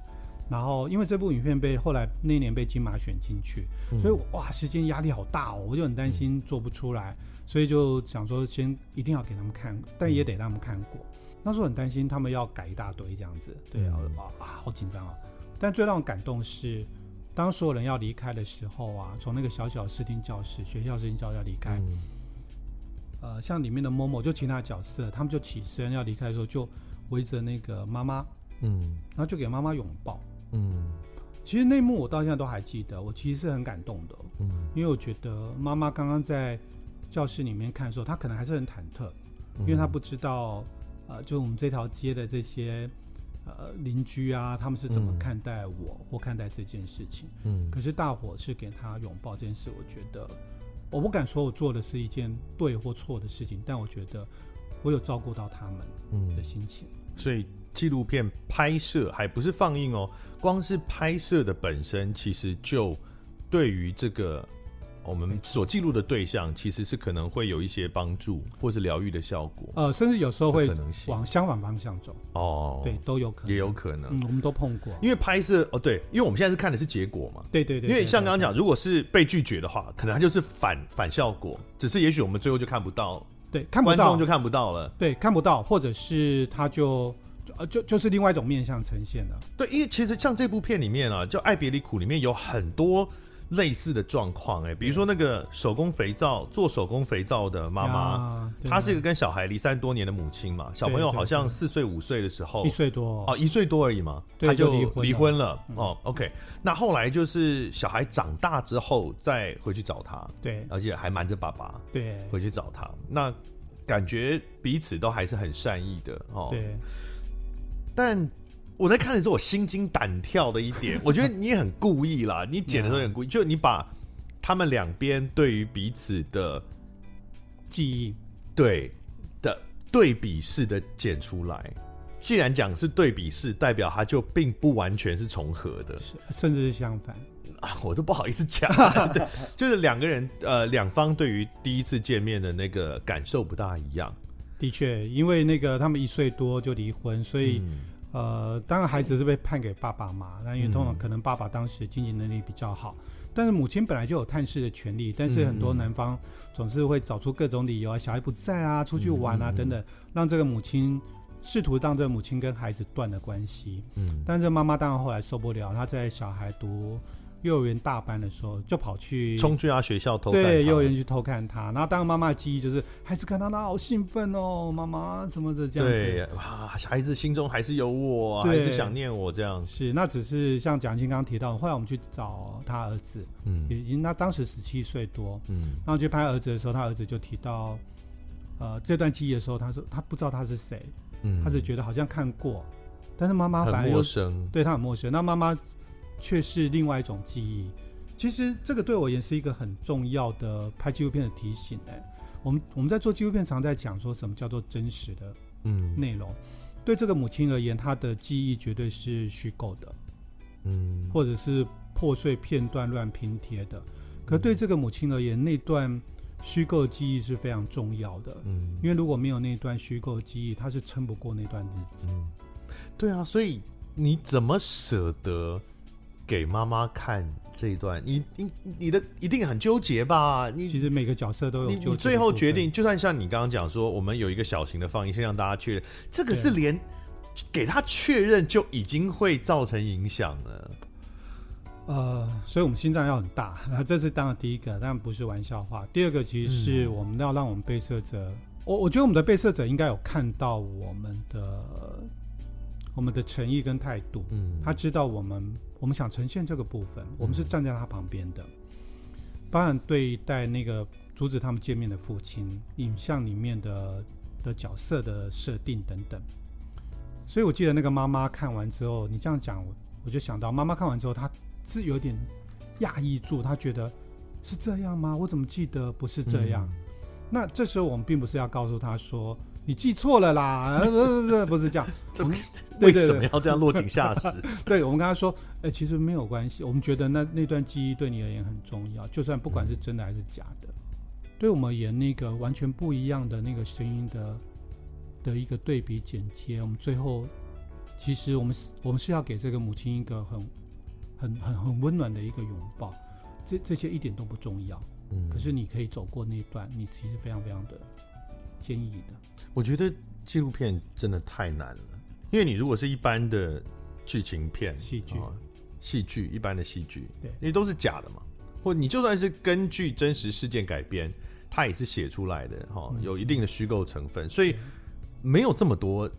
然后，因为这部影片被后来那年被金马选进去，嗯、所以哇，时间压力好大哦，我就很担心做不出来，嗯、所以就想说先一定要给他们看，但也得让他们看过。嗯、那时候很担心他们要改一大堆这样子，对啊，嗯、哇，好紧张啊！但最让我感动是，当所有人要离开的时候啊，从那个小小视听教室、学校视听教室要离开，嗯、呃，像里面的某某就其他角色，他们就起身要离开的时候，就围着那个妈妈，嗯，然后就给妈妈拥抱。嗯，其实那幕我到现在都还记得，我其实是很感动的。嗯，因为我觉得妈妈刚刚在教室里面看的时候，她可能还是很忐忑，因为她不知道，呃，就我们这条街的这些呃邻居啊，他们是怎么看待我、嗯、或看待这件事情。嗯，可是大伙是给她拥抱这件事，我觉得我不敢说我做的是一件对或错的事情，但我觉得我有照顾到他们的心情。嗯、所以纪录片拍摄还不是放映哦，光是拍摄的本身，其实就对于这个。我们所记录的对象其实是可能会有一些帮助或是疗愈的效果，呃，甚至有时候会往相反方向走。哦，对，都有可能，也有可能。嗯，我们都碰过。因为拍摄哦，对，因为我们现在是看的是结果嘛。对对对。因为像刚刚讲，如果是被拒绝的话，可能它就是反反效果，只是也许我们最后就看不到。对，看不到，观众就看不到了。对，看不到，或者是他就呃就就是另外一种面向呈现了。对，因为其实像这部片里面啊，就《爱别离苦》里面有很多。类似的状况，哎，比如说那个手工肥皂做手工肥皂的妈妈，她是一个跟小孩离散多年的母亲嘛，小朋友好像四岁五岁的时候，一岁多。哦，一岁多而已嘛，她就离婚了。哦。OK，那后来就是小孩长大之后再回去找他，对，而且还瞒着爸爸，对，回去找他，那感觉彼此都还是很善意的哦，对，但。我在看的时候，我心惊胆跳的一点，我觉得你也很故意啦。你剪的时候很故意，就你把他们两边对于彼此的记忆，对的对比式的剪出来。既然讲是对比式，代表它就并不完全是重合的，甚至是相反啊！我都不好意思讲，对，就是两个人呃，两方对于第一次见面的那个感受不大一样。的确，因为那个他们一岁多就离婚，所以。嗯呃，当然孩子是被判给爸爸嘛，那因为通常可能爸爸当时经济能力比较好，嗯、但是母亲本来就有探视的权利，但是很多男方总是会找出各种理由啊，小孩不在啊，出去玩啊等等，让这个母亲试图让这个母亲跟孩子断了关系。嗯，但是妈妈当然后来受不了，她在小孩读。幼儿园大班的时候，就跑去冲去他学校偷看。对，幼儿园去偷看他。然后，当妈妈的记忆就是孩子看到他好兴奋哦，妈妈什么的这样子。对，哇，孩子心中还是有我，啊，还是想念我这样。是，那只是像蒋经刚刚提到，后来我们去找他儿子，嗯，已经他当时十七岁多，嗯，然后去拍儿子的时候，他儿子就提到，呃，这段记忆的时候，他说他不知道他是谁，嗯，他只觉得好像看过，但是妈妈反而陌生，对他很陌生。那妈妈。却是另外一种记忆。其实这个对我而言是一个很重要的拍纪录片的提醒。哎，我们我们在做纪录片，常在讲说什么叫做真实的嗯内容。对这个母亲而言，她的记忆绝对是虚构的，嗯，或者是破碎片段乱拼贴的。可对这个母亲而言，那段虚构记忆是非常重要的。嗯，因为如果没有那段虚构记忆，她是撑不过那段日子。嗯，对啊，所以你怎么舍得？给妈妈看这一段，你你你的一定很纠结吧？你其实每个角色都有。你最后决定，就算像你刚刚讲说，我们有一个小型的放映，先让大家确认，这个是连给他确认就已经会造成影响了。呃，所以我们心脏要很大，这是当然第一个，当然不是玩笑话。第二个，其实是我们要让我们被摄者，嗯、我我觉得我们的被摄者应该有看到我们的我们的诚意跟态度，嗯，他知道我们。我们想呈现这个部分，我们是站在他旁边的，当然对待那个阻止他们见面的父亲，影像里面的的角色的设定等等。所以我记得那个妈妈看完之后，你这样讲，我我就想到妈妈看完之后，她是有点讶异住，她觉得是这样吗？我怎么记得不是这样？嗯、那这时候我们并不是要告诉她说。你记错了啦！不是不是不是这样，怎么 为什么要这样落井下石？对，我们跟他说，哎、欸，其实没有关系。我们觉得那那段记忆对你而言很重要，就算不管是真的还是假的，嗯、对我们而言那个完全不一样的那个声音的的一个对比剪接，我们最后其实我们是我们是要给这个母亲一个很很很很温暖的一个拥抱。这这些一点都不重要，嗯，可是你可以走过那段，你其实非常非常的坚毅的。我觉得纪录片真的太难了，因为你如果是一般的剧情片、戏剧、戏剧一般的戏剧，对，因为都是假的嘛，或你就算是根据真实事件改编，它也是写出来的哈，有一定的虚构成分，所以没有这么多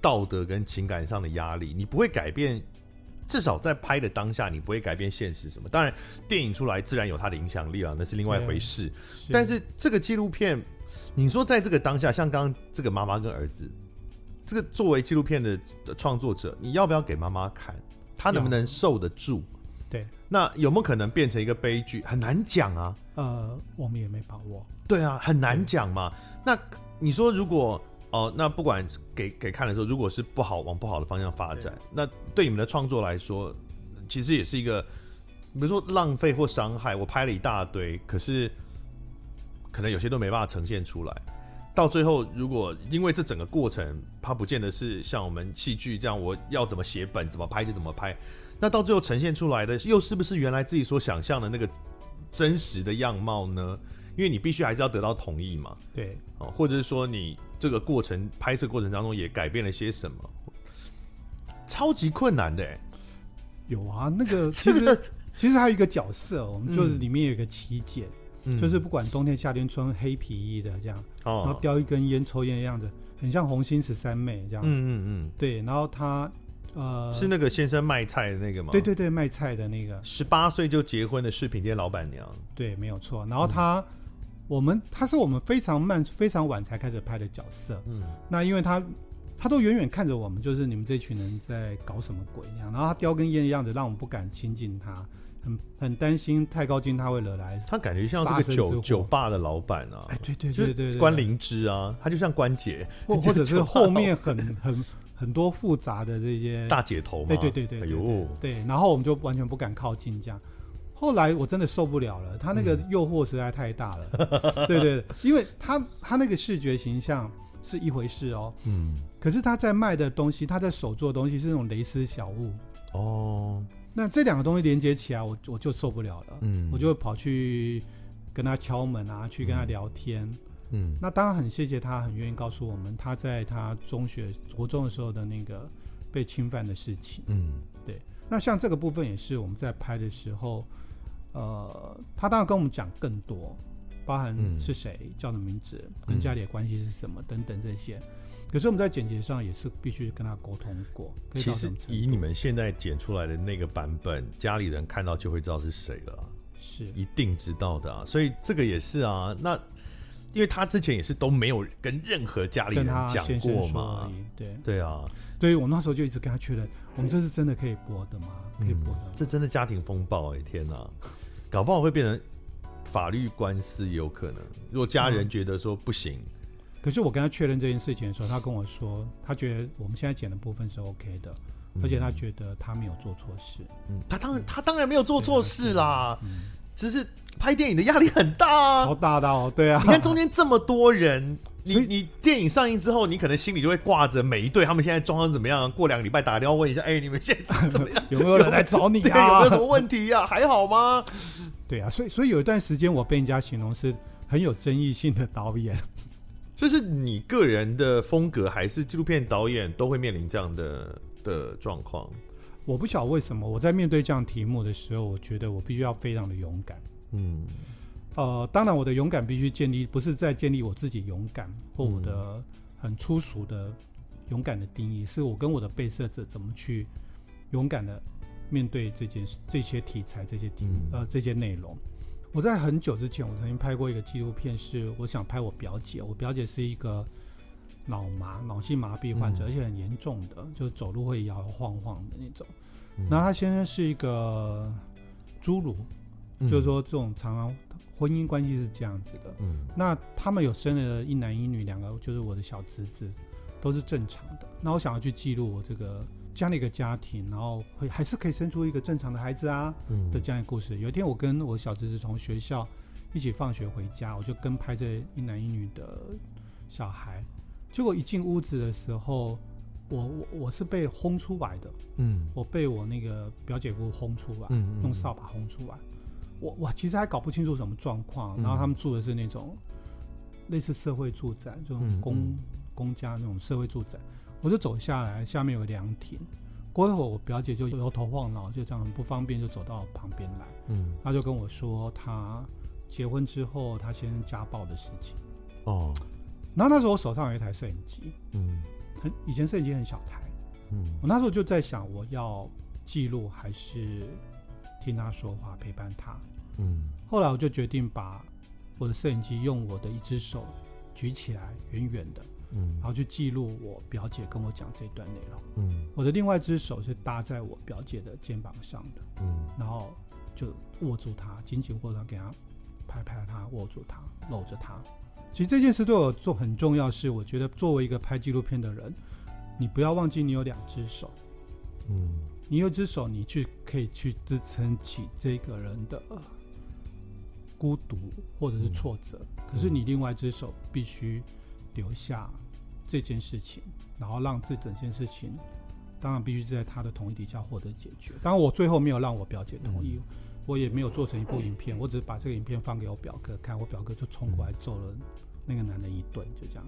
道德跟情感上的压力，你不会改变，至少在拍的当下，你不会改变现实什么。当然，电影出来自然有它的影响力啊，那是另外一回事。但是这个纪录片。你说在这个当下，像刚刚这个妈妈跟儿子，这个作为纪录片的创作者，你要不要给妈妈看？她能不能受得住？对，那有没有可能变成一个悲剧？很难讲啊。呃，我们也没把握。对啊，很难讲嘛。那你说如果哦、呃，那不管给给看的时候，如果是不好往不好的方向发展，那对你们的创作来说，其实也是一个，比如说浪费或伤害。我拍了一大堆，可是可能有些都没办法呈现出来。到最后，如果因为这整个过程，它不见得是像我们戏剧这样，我要怎么写本，怎么拍就怎么拍。那到最后呈现出来的，又是不是原来自己所想象的那个真实的样貌呢？因为你必须还是要得到同意嘛。对，哦，或者是说你这个过程拍摄过程当中也改变了些什么？超级困难的。有啊，那个 其实其实还有一个角色，我们就是里面有一个奇姐。嗯嗯、就是不管冬天夏天穿黑皮衣的这样，哦、然后叼一根烟抽烟的样子，很像红星十三妹这样。嗯嗯嗯，对。然后他呃是那个先生卖菜的那个吗？对对对，卖菜的那个，十八岁就结婚的饰品店老板娘。对，没有错。然后他、嗯、我们他是我们非常慢非常晚才开始拍的角色。嗯，那因为他他都远远看着我们，就是你们这群人在搞什么鬼一样。然后他叼根烟的样子，让我们不敢亲近他。很很担心太高金他会惹来，他感觉像这个酒酒吧的老板啊，哎对对对对，关灵芝啊，他就像关姐，或或者是后面很很很多复杂的这些大姐头嘛，对对对对，哎呦，对，然后我们就完全不敢靠近这样。后来我真的受不了了，他那个诱惑实在太大了，对对，因为他他那个视觉形象是一回事哦，嗯，可是他在卖的东西，他在手做的东西是那种蕾丝小物。哦。那这两个东西连接起来，我我就受不了了。嗯，我就会跑去跟他敲门啊，去跟他聊天。嗯，那当然很谢谢他，很愿意告诉我们他在他中学、国中的时候的那个被侵犯的事情。嗯，对。那像这个部分也是我们在拍的时候，呃，他当然跟我们讲更多，包含是谁、嗯、叫的名字、跟家里的关系是什么等等这些。可是我们在剪辑上也是必须跟他沟通过。其实以你们现在剪出来的那个版本，家里人看到就会知道是谁了，是一定知道的啊。所以这个也是啊。那因为他之前也是都没有跟任何家里人讲过嘛。对对啊，所以我那时候就一直跟他确认，我们这是真的可以播的吗？可以播的。这真的家庭风暴哎，天哪，搞不好会变成法律官司有可能。如果家人觉得说不行。可是我跟他确认这件事情的时候，他跟我说，他觉得我们现在剪的部分是 OK 的，而且他觉得他没有做错事。嗯，他当然他当然没有做错事啦，只是拍电影的压力很大啊，超大的哦。对啊，你看中间这么多人，你你电影上映之后，你可能心里就会挂着每一对他们现在状况怎么样？过两个礼拜打电话问一下，哎，你们现在怎么样？有没有人来找你啊？有没有什么问题呀？还好吗？对啊，所以所以有一段时间我被人家形容是很有争议性的导演。就是你个人的风格，还是纪录片导演都会面临这样的的状况？我不晓得为什么，我在面对这样题目的时候，我觉得我必须要非常的勇敢。嗯，呃，当然我的勇敢必须建立，不是在建立我自己勇敢或我的很粗俗的勇敢的定义，是我跟我的被摄者怎么去勇敢的面对这件事、这些题材、这些题呃这些内容。我在很久之前，我曾经拍过一个纪录片，是我想拍我表姐。我表姐是一个脑麻、脑性麻痹患者，嗯、而且很严重的，就走路会摇摇晃晃的那种。嗯、然后她先生是一个侏儒，嗯、就是说这种常常婚姻关系是这样子的。嗯，那他们有生了一男一女两个，就是我的小侄子，都是正常的。那我想要去记录我这个。这样的一个家庭，然后会还是可以生出一个正常的孩子啊的这样的故事。有一天，我跟我小侄子从学校一起放学回家，我就跟拍这一男一女的小孩。结果一进屋子的时候，我我我是被轰出来的，嗯，我被我那个表姐夫轰出来，嗯，用扫把轰出来。我我其实还搞不清楚什么状况，然后他们住的是那种类似社会住宅，这种公公家那种社会住宅。我就走下来，下面有个凉亭。过一会儿，我表姐就摇头晃脑，就这样很不方便，就走到旁边来。嗯，她就跟我说，她结婚之后，她先生家暴的事情。哦，然后那时候我手上有一台摄影机，嗯，很以前摄影机很小台，嗯，我那时候就在想，我要记录还是听他说话，陪伴他。嗯，后来我就决定把我的摄影机用我的一只手举起来，远远的。嗯，然后去记录我表姐跟我讲这段内容，嗯，我的另外一只手是搭在我表姐的肩膀上的，嗯，然后就握住她，紧紧握住她，给她拍拍她，握住她，搂着她。其实这件事对我做很重要，是我觉得作为一个拍纪录片的人，你不要忘记你有两只手，嗯，你有一只手，你去可以去支撑起这个人的孤独或者是挫折，嗯、可是你另外一只手必须留下这件事情，然后让这整件事情，当然必须在他的同意底下获得解决。当然我最后没有让我表姐同意，嗯、我也没有做成一部影片，我只是把这个影片放给我表哥看，我表哥就冲过来揍了。那个男的一顿，就这样。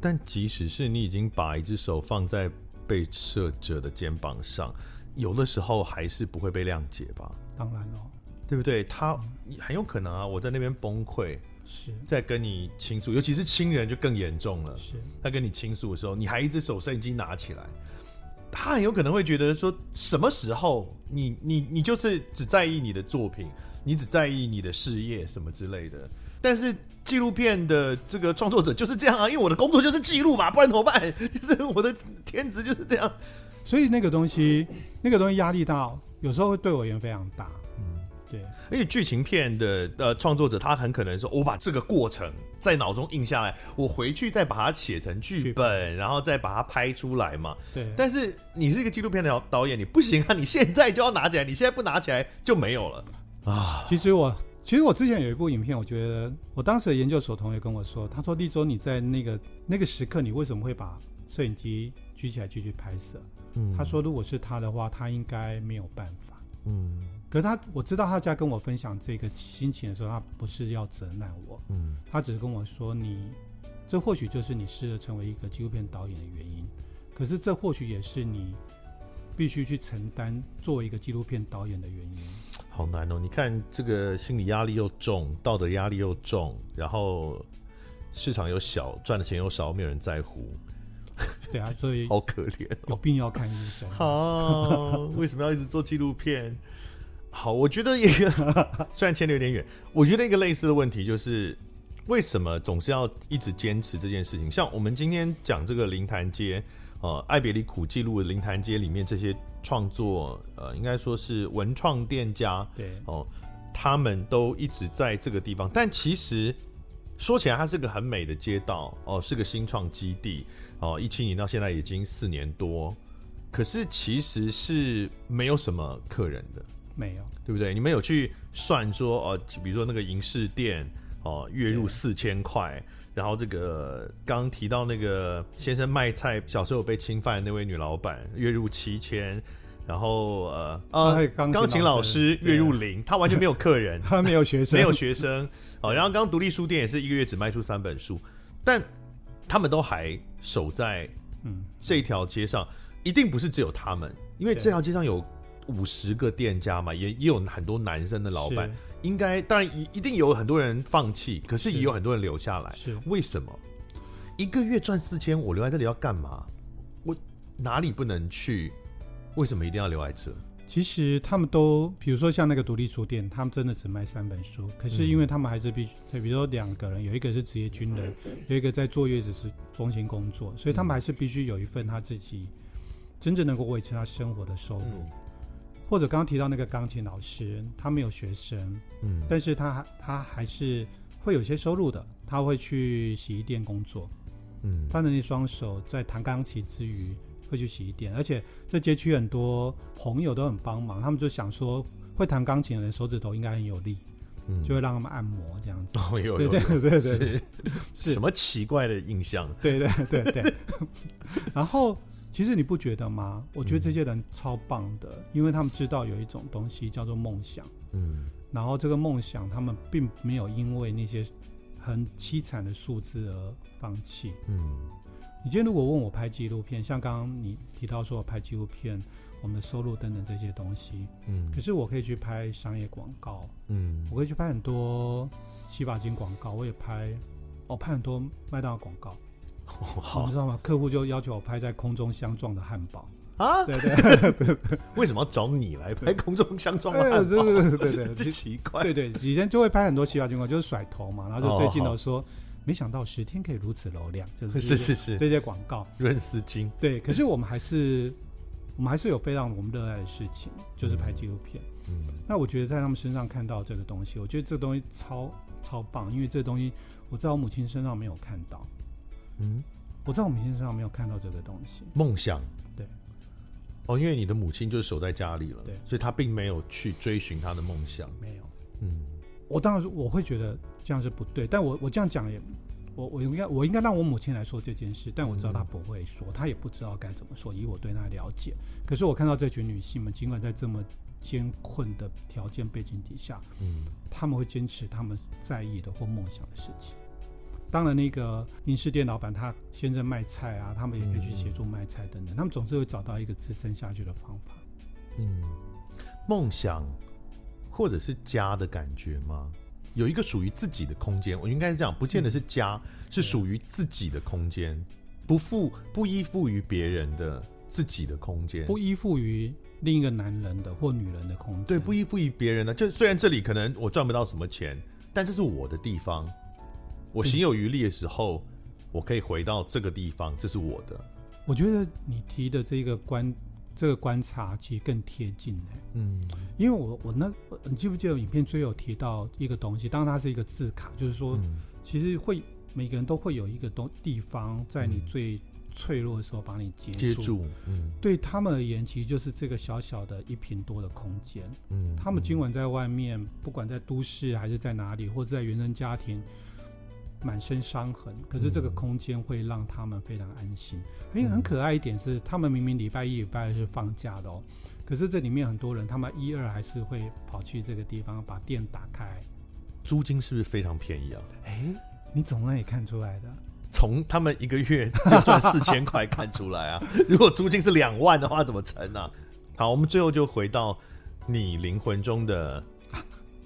但即使是你已经把一只手放在被摄者的肩膀上，有的时候还是不会被谅解吧？当然了，对不对？他很有可能啊，我在那边崩溃，是在跟你倾诉，尤其是亲人就更严重了。是他跟你倾诉的时候，你还一只手摄影机拿起来，他很有可能会觉得说，什么时候你你你就是只在意你的作品，你只在意你的事业什么之类的，但是。纪录片的这个创作者就是这样啊，因为我的工作就是记录嘛，不然怎么办？就是我的天职就是这样，所以那个东西，那个东西压力大，有时候会对我而言非常大。嗯，对。而且剧情片的呃创作者，他很可能说，我把这个过程在脑中印下来，我回去再把它写成剧本，然后再把它拍出来嘛。对。但是你是一个纪录片的导导演，你不行啊！你现在就要拿起来，你现在不拿起来就没有了啊。其实我。其实我之前有一部影片，我觉得我当时的研究所同学跟我说，他说：“立州，你在那个那个时刻，你为什么会把摄影机举起来继续拍摄？”嗯，他说：“如果是他的话，他应该没有办法。”嗯，可是他我知道他在跟我分享这个心情的时候，他不是要责难我，嗯，他只是跟我说：“你这或许就是你适合成为一个纪录片导演的原因，可是这或许也是你必须去承担作为一个纪录片导演的原因。”好难哦！你看这个心理压力又重，道德压力又重，然后市场又小，赚的钱又少，没有人在乎。对啊，所以 好可怜，有病要看医生。好，为什么要一直做纪录片？好，我觉得一个虽然牵的有点远，我觉得一个类似的问题就是，为什么总是要一直坚持这件事情？像我们今天讲这个灵潭街。呃，爱别离苦记录的灵潭街里面这些创作，呃，应该说是文创店家，对哦，他们都一直在这个地方。但其实说起来，它是个很美的街道，哦，是个新创基地，哦，一七年到现在已经四年多，可是其实是没有什么客人的，没有，对不对？你们有去算说，哦，比如说那个银饰店，哦，月入四千块。然后这个刚刚提到那个先生卖菜小时候被侵犯的那位女老板，月入七千，然后呃呃钢琴老师月入零，他完全没有客人，他没有学生，没有学生。哦，然后刚刚独立书店也是一个月只卖出三本书，但他们都还守在嗯这条街上，一定不是只有他们，因为这条街上有五十个店家嘛，也也有很多男生的老板。应该当然一一定有很多人放弃，可是也有很多人留下来。是为什么？一个月赚四千，我留在这里要干嘛？我哪里不能去？为什么一定要留在这？其实他们都，比如说像那个独立书店，他们真的只卖三本书，可是因为他们还是必须，比如说两个人，有一个是职业军人，有一个在坐月子是中心工作，所以他们还是必须有一份他自己真正能够维持他生活的收入。嗯或者刚刚提到那个钢琴老师，他没有学生，嗯，但是他他还是会有些收入的。他会去洗衣店工作，嗯，他的那双手在弹钢琴之余会去洗衣店，而且这街区很多朋友都很帮忙，他们就想说会弹钢琴的人手指头应该很有力，嗯，就会让他们按摩这样子。哦，有对对对对对，是什么奇怪的印象？对对对对，然后。其实你不觉得吗？我觉得这些人超棒的，嗯、因为他们知道有一种东西叫做梦想。嗯，然后这个梦想，他们并没有因为那些很凄惨的数字而放弃。嗯，你今天如果问我拍纪录片，像刚刚你提到说我拍纪录片，我们的收入等等这些东西，嗯，可是我可以去拍商业广告，嗯，我可以去拍很多洗发精广告，我也拍，哦拍很多麦当劳广告。好，你知道吗？客户就要求我拍在空中相撞的汉堡啊！对对 对，为什么要找你来拍空中相撞的汉堡？对对对对奇怪。对对，以前就会拍很多奇怪情况，就是甩头嘛，然后就对镜头说：“没想到十天可以如此流量，就是 是是是这些广告润丝巾。对，可是我们还是我们还是有非常我们热爱的事情，就是拍纪录片。嗯，那我觉得在他们身上看到这个东西，我觉得这个东西超超棒，因为这个东西我在我母亲身上没有看到。嗯，我在我母亲身上没有看到这个东西。梦想。对。哦，因为你的母亲就是守在家里了，对，所以她并没有去追寻她的梦想。没有。嗯，我当然我会觉得这样是不对，但我我这样讲也，我我应该我应该让我母亲来说这件事，但我知道她不会说，她也不知道该怎么说，以我对她了解。可是我看到这群女性们，尽管在这么艰困的条件背景底下，嗯，他们会坚持他们在意的或梦想的事情。当然，那个银饰店老板他先在卖菜啊，他们也可以去协助卖菜等等，他们总是会找到一个支撑下去的方法。嗯，梦想或者是家的感觉吗？有一个属于自己的空间，我应该是这样，不见得是家，嗯、是属于自己的空间，不附不依附于别人的自己的空间，不依附于。另一个男人的或女人的空间，对，不依附于别人的。就虽然这里可能我赚不到什么钱，但这是我的地方。我行有余力的时候，我可以回到这个地方，这是我的。我觉得你提的这个观，这个观察其实更贴近哎。嗯，因为我我那，你记不记得影片最有提到一个东西？当然它是一个字卡，就是说，嗯、其实会每个人都会有一个东地方在你最。嗯脆弱的时候把你接住，接住，嗯，对他们而言，其实就是这个小小的一坪多的空间，嗯，他们今晚在外面，不管在都市还是在哪里，或者在原生家庭，满身伤痕，可是这个空间会让他们非常安心。因为很可爱一点是，他们明明礼拜一、礼拜二是放假的哦，可是这里面很多人，他们一二还是会跑去这个地方把店打开。租金是不是非常便宜啊？哎，你从哪里看出来的？从他们一个月就赚四千块看出来啊！如果租金是两万的话，怎么成啊？好，我们最后就回到你灵魂中的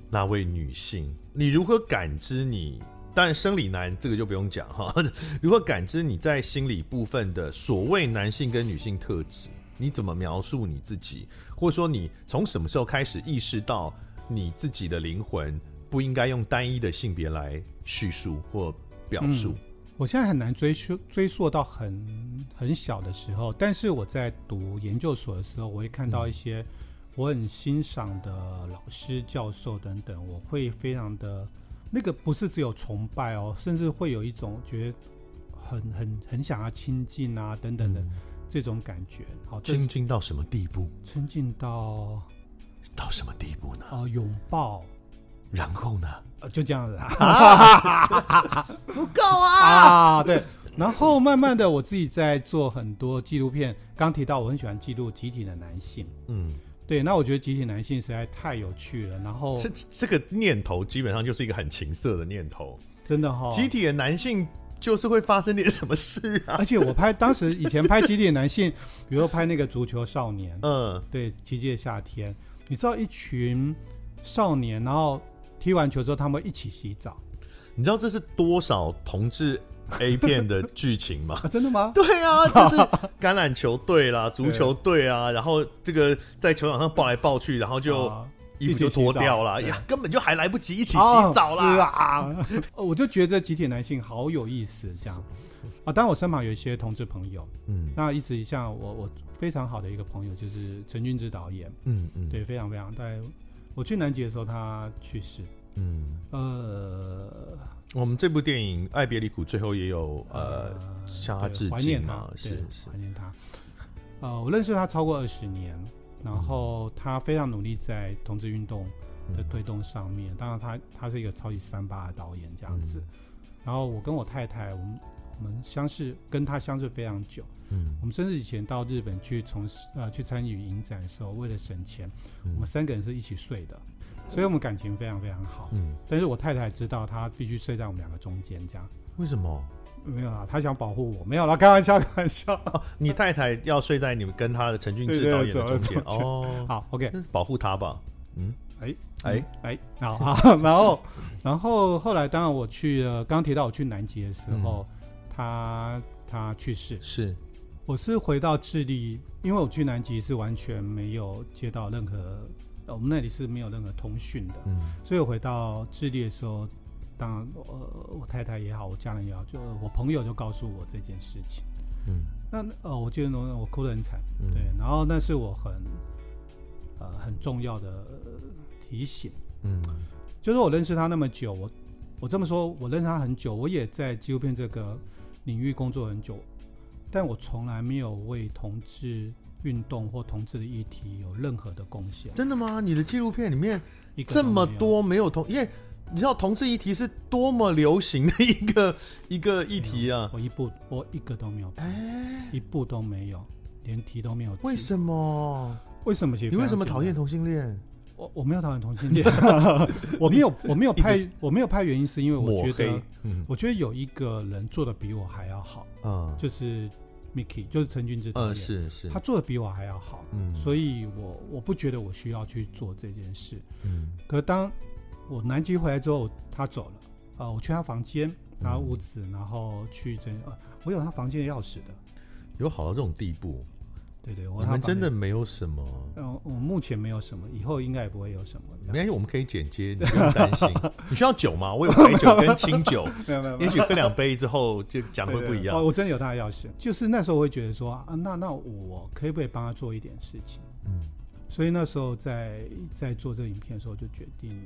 那位女性，你如何感知你？当然，生理男这个就不用讲哈。如何感知你在心理部分的所谓男性跟女性特质？你怎么描述你自己？或者说，你从什么时候开始意识到你自己的灵魂不应该用单一的性别来叙述或表述？我现在很难追溯追溯到很很小的时候，但是我在读研究所的时候，我会看到一些我很欣赏的老师、教授等等，我会非常的那个不是只有崇拜哦，甚至会有一种觉得很很很想要亲近啊等等的这种感觉。好，亲近到什么地步？亲近到到什么地步呢？啊，拥抱。然后呢？就这样子啊，不够啊！啊，对。然后慢慢的，我自己在做很多纪录片。刚提到我很喜欢记录集体的男性，嗯，对。那我觉得集体男性实在太有趣了。然后这这个念头基本上就是一个很情色的念头，真的哈、哦。集体的男性就是会发生点什么事啊？而且我拍当时以前拍集体的男性，比如说拍那个足球少年，嗯，对，奇迹的夏天，你知道一群少年，然后。踢完球之后，他们一起洗澡。你知道这是多少同志 A 片的剧情嘛？啊？真的吗？对啊，就是橄榄球队啦、足球队啊，然后这个在球场上抱来抱去，然后就衣服就脱掉了呀，根本就还来不及一起洗澡啦。哦、是啊，我就觉得集体男性好有意思，这样啊。当然，我身旁有一些同志朋友，嗯，那一直像我，我非常好的一个朋友就是陈俊之导演，嗯嗯，对，非常非常在。我去南极的时候，他去世。嗯，呃，我们这部电影《爱别离苦》最后也有呃向他致敬嘛，是是怀念他。呃，我认识他超过二十年，然后他非常努力在同志运动的推动上面。嗯、当然他，他他是一个超级三八的导演这样子。嗯、然后我跟我太太，我们我们相识，跟他相识非常久。嗯，我们甚至以前到日本去从事呃去参与影展的时候，为了省钱，嗯、我们三个人是一起睡的，所以我们感情非常非常好。嗯，但是我太太知道，她必须睡在我们两个中间，这样。为什么？没有啦，她想保护我。没有啦，开玩笑，开玩笑。哦、你太太要睡在你们跟她的陈俊志导演的中间哦。好，OK，保护她吧。嗯，哎哎哎，好 好，然后然后后来，当然我去了，刚提到我去南极的时候，他他去世是。我是回到智利，因为我去南极是完全没有接到任何，我们那里是没有任何通讯的，嗯，所以我回到智利的时候，当然，呃，我太太也好，我家人也好，就我朋友就告诉我这件事情。嗯，那呃，我记得我我哭得很惨，嗯、对，然后那是我很呃很重要的提醒。嗯，就是我认识他那么久，我我这么说，我认识他很久，我也在纪录片这个领域工作很久，但我从来没有为同志运动或同志的议题有任何的贡献。真的吗？你的纪录片里面这么多没有同，因为你知道同志议题是多么流行的一个一个议题啊！我一部我一个都没有拍，欸、一部都没有，连提都没有提。为什么？为什么？你为什么讨厌同性恋？我我没有讨厌同性恋，我没有我没有拍我没有拍原因是因为我觉得，嗯、我觉得有一个人做的比我还要好，嗯，就是 Mickey，就是陈俊之导演，嗯，是是，他做的比我还要好，嗯，所以我我不觉得我需要去做这件事，嗯，可当我南极回来之后，他走了，啊、呃，我去他房间，拿屋子，然后去这，呃，我有他房间的钥匙的，有好到这种地步。对对，我们真的没有什么。嗯，我目前没有什么，以后应该也不会有什么。没关系，我们可以剪接，你不用 担心。你需要酒吗？我有白酒跟清酒。没有没有，也许喝两杯之后就讲会不一样。我真的有他的钥匙，就是那时候我会觉得说啊，那那我可以不可以帮他做一点事情？嗯，所以那时候在在做这个影片的时候，就决定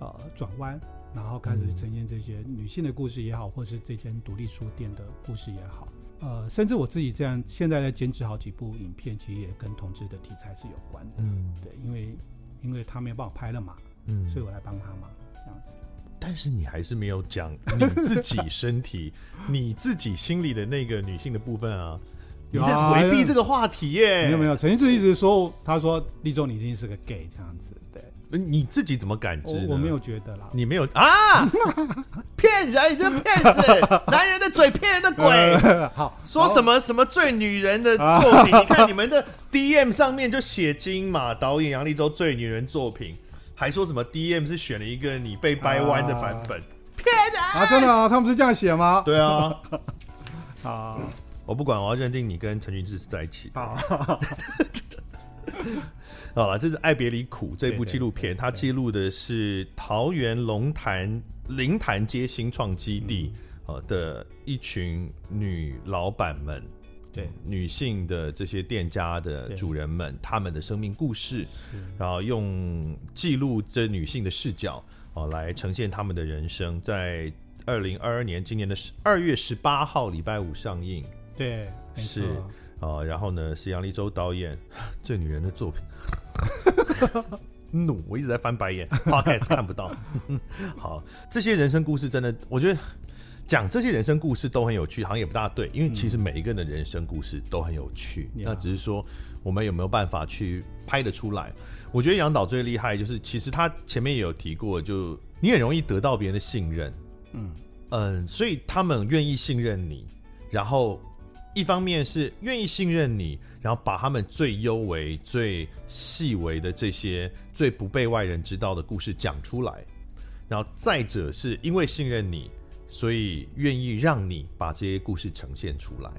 呃转弯，然后开始呈现这些女性的故事也好，或是这间独立书店的故事也好。呃，甚至我自己这样现在在监制好几部影片，其实也跟同志的题材是有关的。嗯，对，因为因为他没有帮我拍了嘛，嗯，所以我来帮他嘛，这样子。但是你还是没有讲你自己身体、你自己心里的那个女性的部分啊！你在回避这个话题耶、欸？没有没有，陈俊志一直说，他说立中你已经是个 gay 这样子，对。你自己怎么感知呢？我，我没有觉得啦。你没有啊？骗人，你这骗子！男人的嘴骗人的鬼。好，说什么什么最女人的作品？你看你们的 DM 上面就写金马导演杨立洲最女人作品，还说什么 DM 是选了一个你被掰弯的版本？骗人啊！真的啊？他们是这样写吗？对啊。啊，我不管，我要认定你跟陈俊志是在一起。好了，这是《爱别离苦》这部纪录片，它记录的是桃园龙潭灵潭街新创基地啊的一群女老板们，对。女性的这些店家的主人们，他们的生命故事，然后用记录这女性的视角啊来呈现他们的人生，在二零二二年今年的二月十八号礼拜五上映，对，是。啊，然后呢是杨立州导演最女人的作品，怒，我一直在翻白眼，Podcast 看不到。好，这些人生故事真的，我觉得讲这些人生故事都很有趣，好像也不大对，因为其实每一个人的人生故事都很有趣，嗯、那只是说我们有没有办法去拍得出来。我觉得杨导最厉害就是，其实他前面也有提过，就你很容易得到别人的信任，嗯嗯，所以他们愿意信任你，然后。一方面是愿意信任你，然后把他们最幽微、最细微的这些最不被外人知道的故事讲出来，然后再者是因为信任你，所以愿意让你把这些故事呈现出来，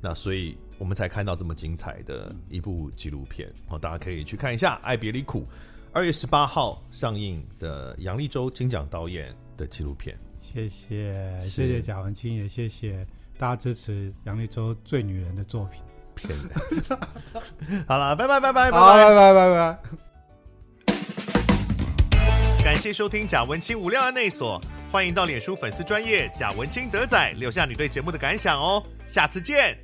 那所以我们才看到这么精彩的一部纪录片哦，大家可以去看一下《爱别离苦》，二月十八号上映的杨力州金奖导演的纪录片。谢谢，谢谢贾文清，也谢谢。大家支持杨力州最女人的作品，骗人。好了，拜拜拜拜拜拜拜拜拜。感谢收听贾文清无料案内所，欢迎到脸书粉丝专业贾文清德仔留下你对节目的感想哦，下次见。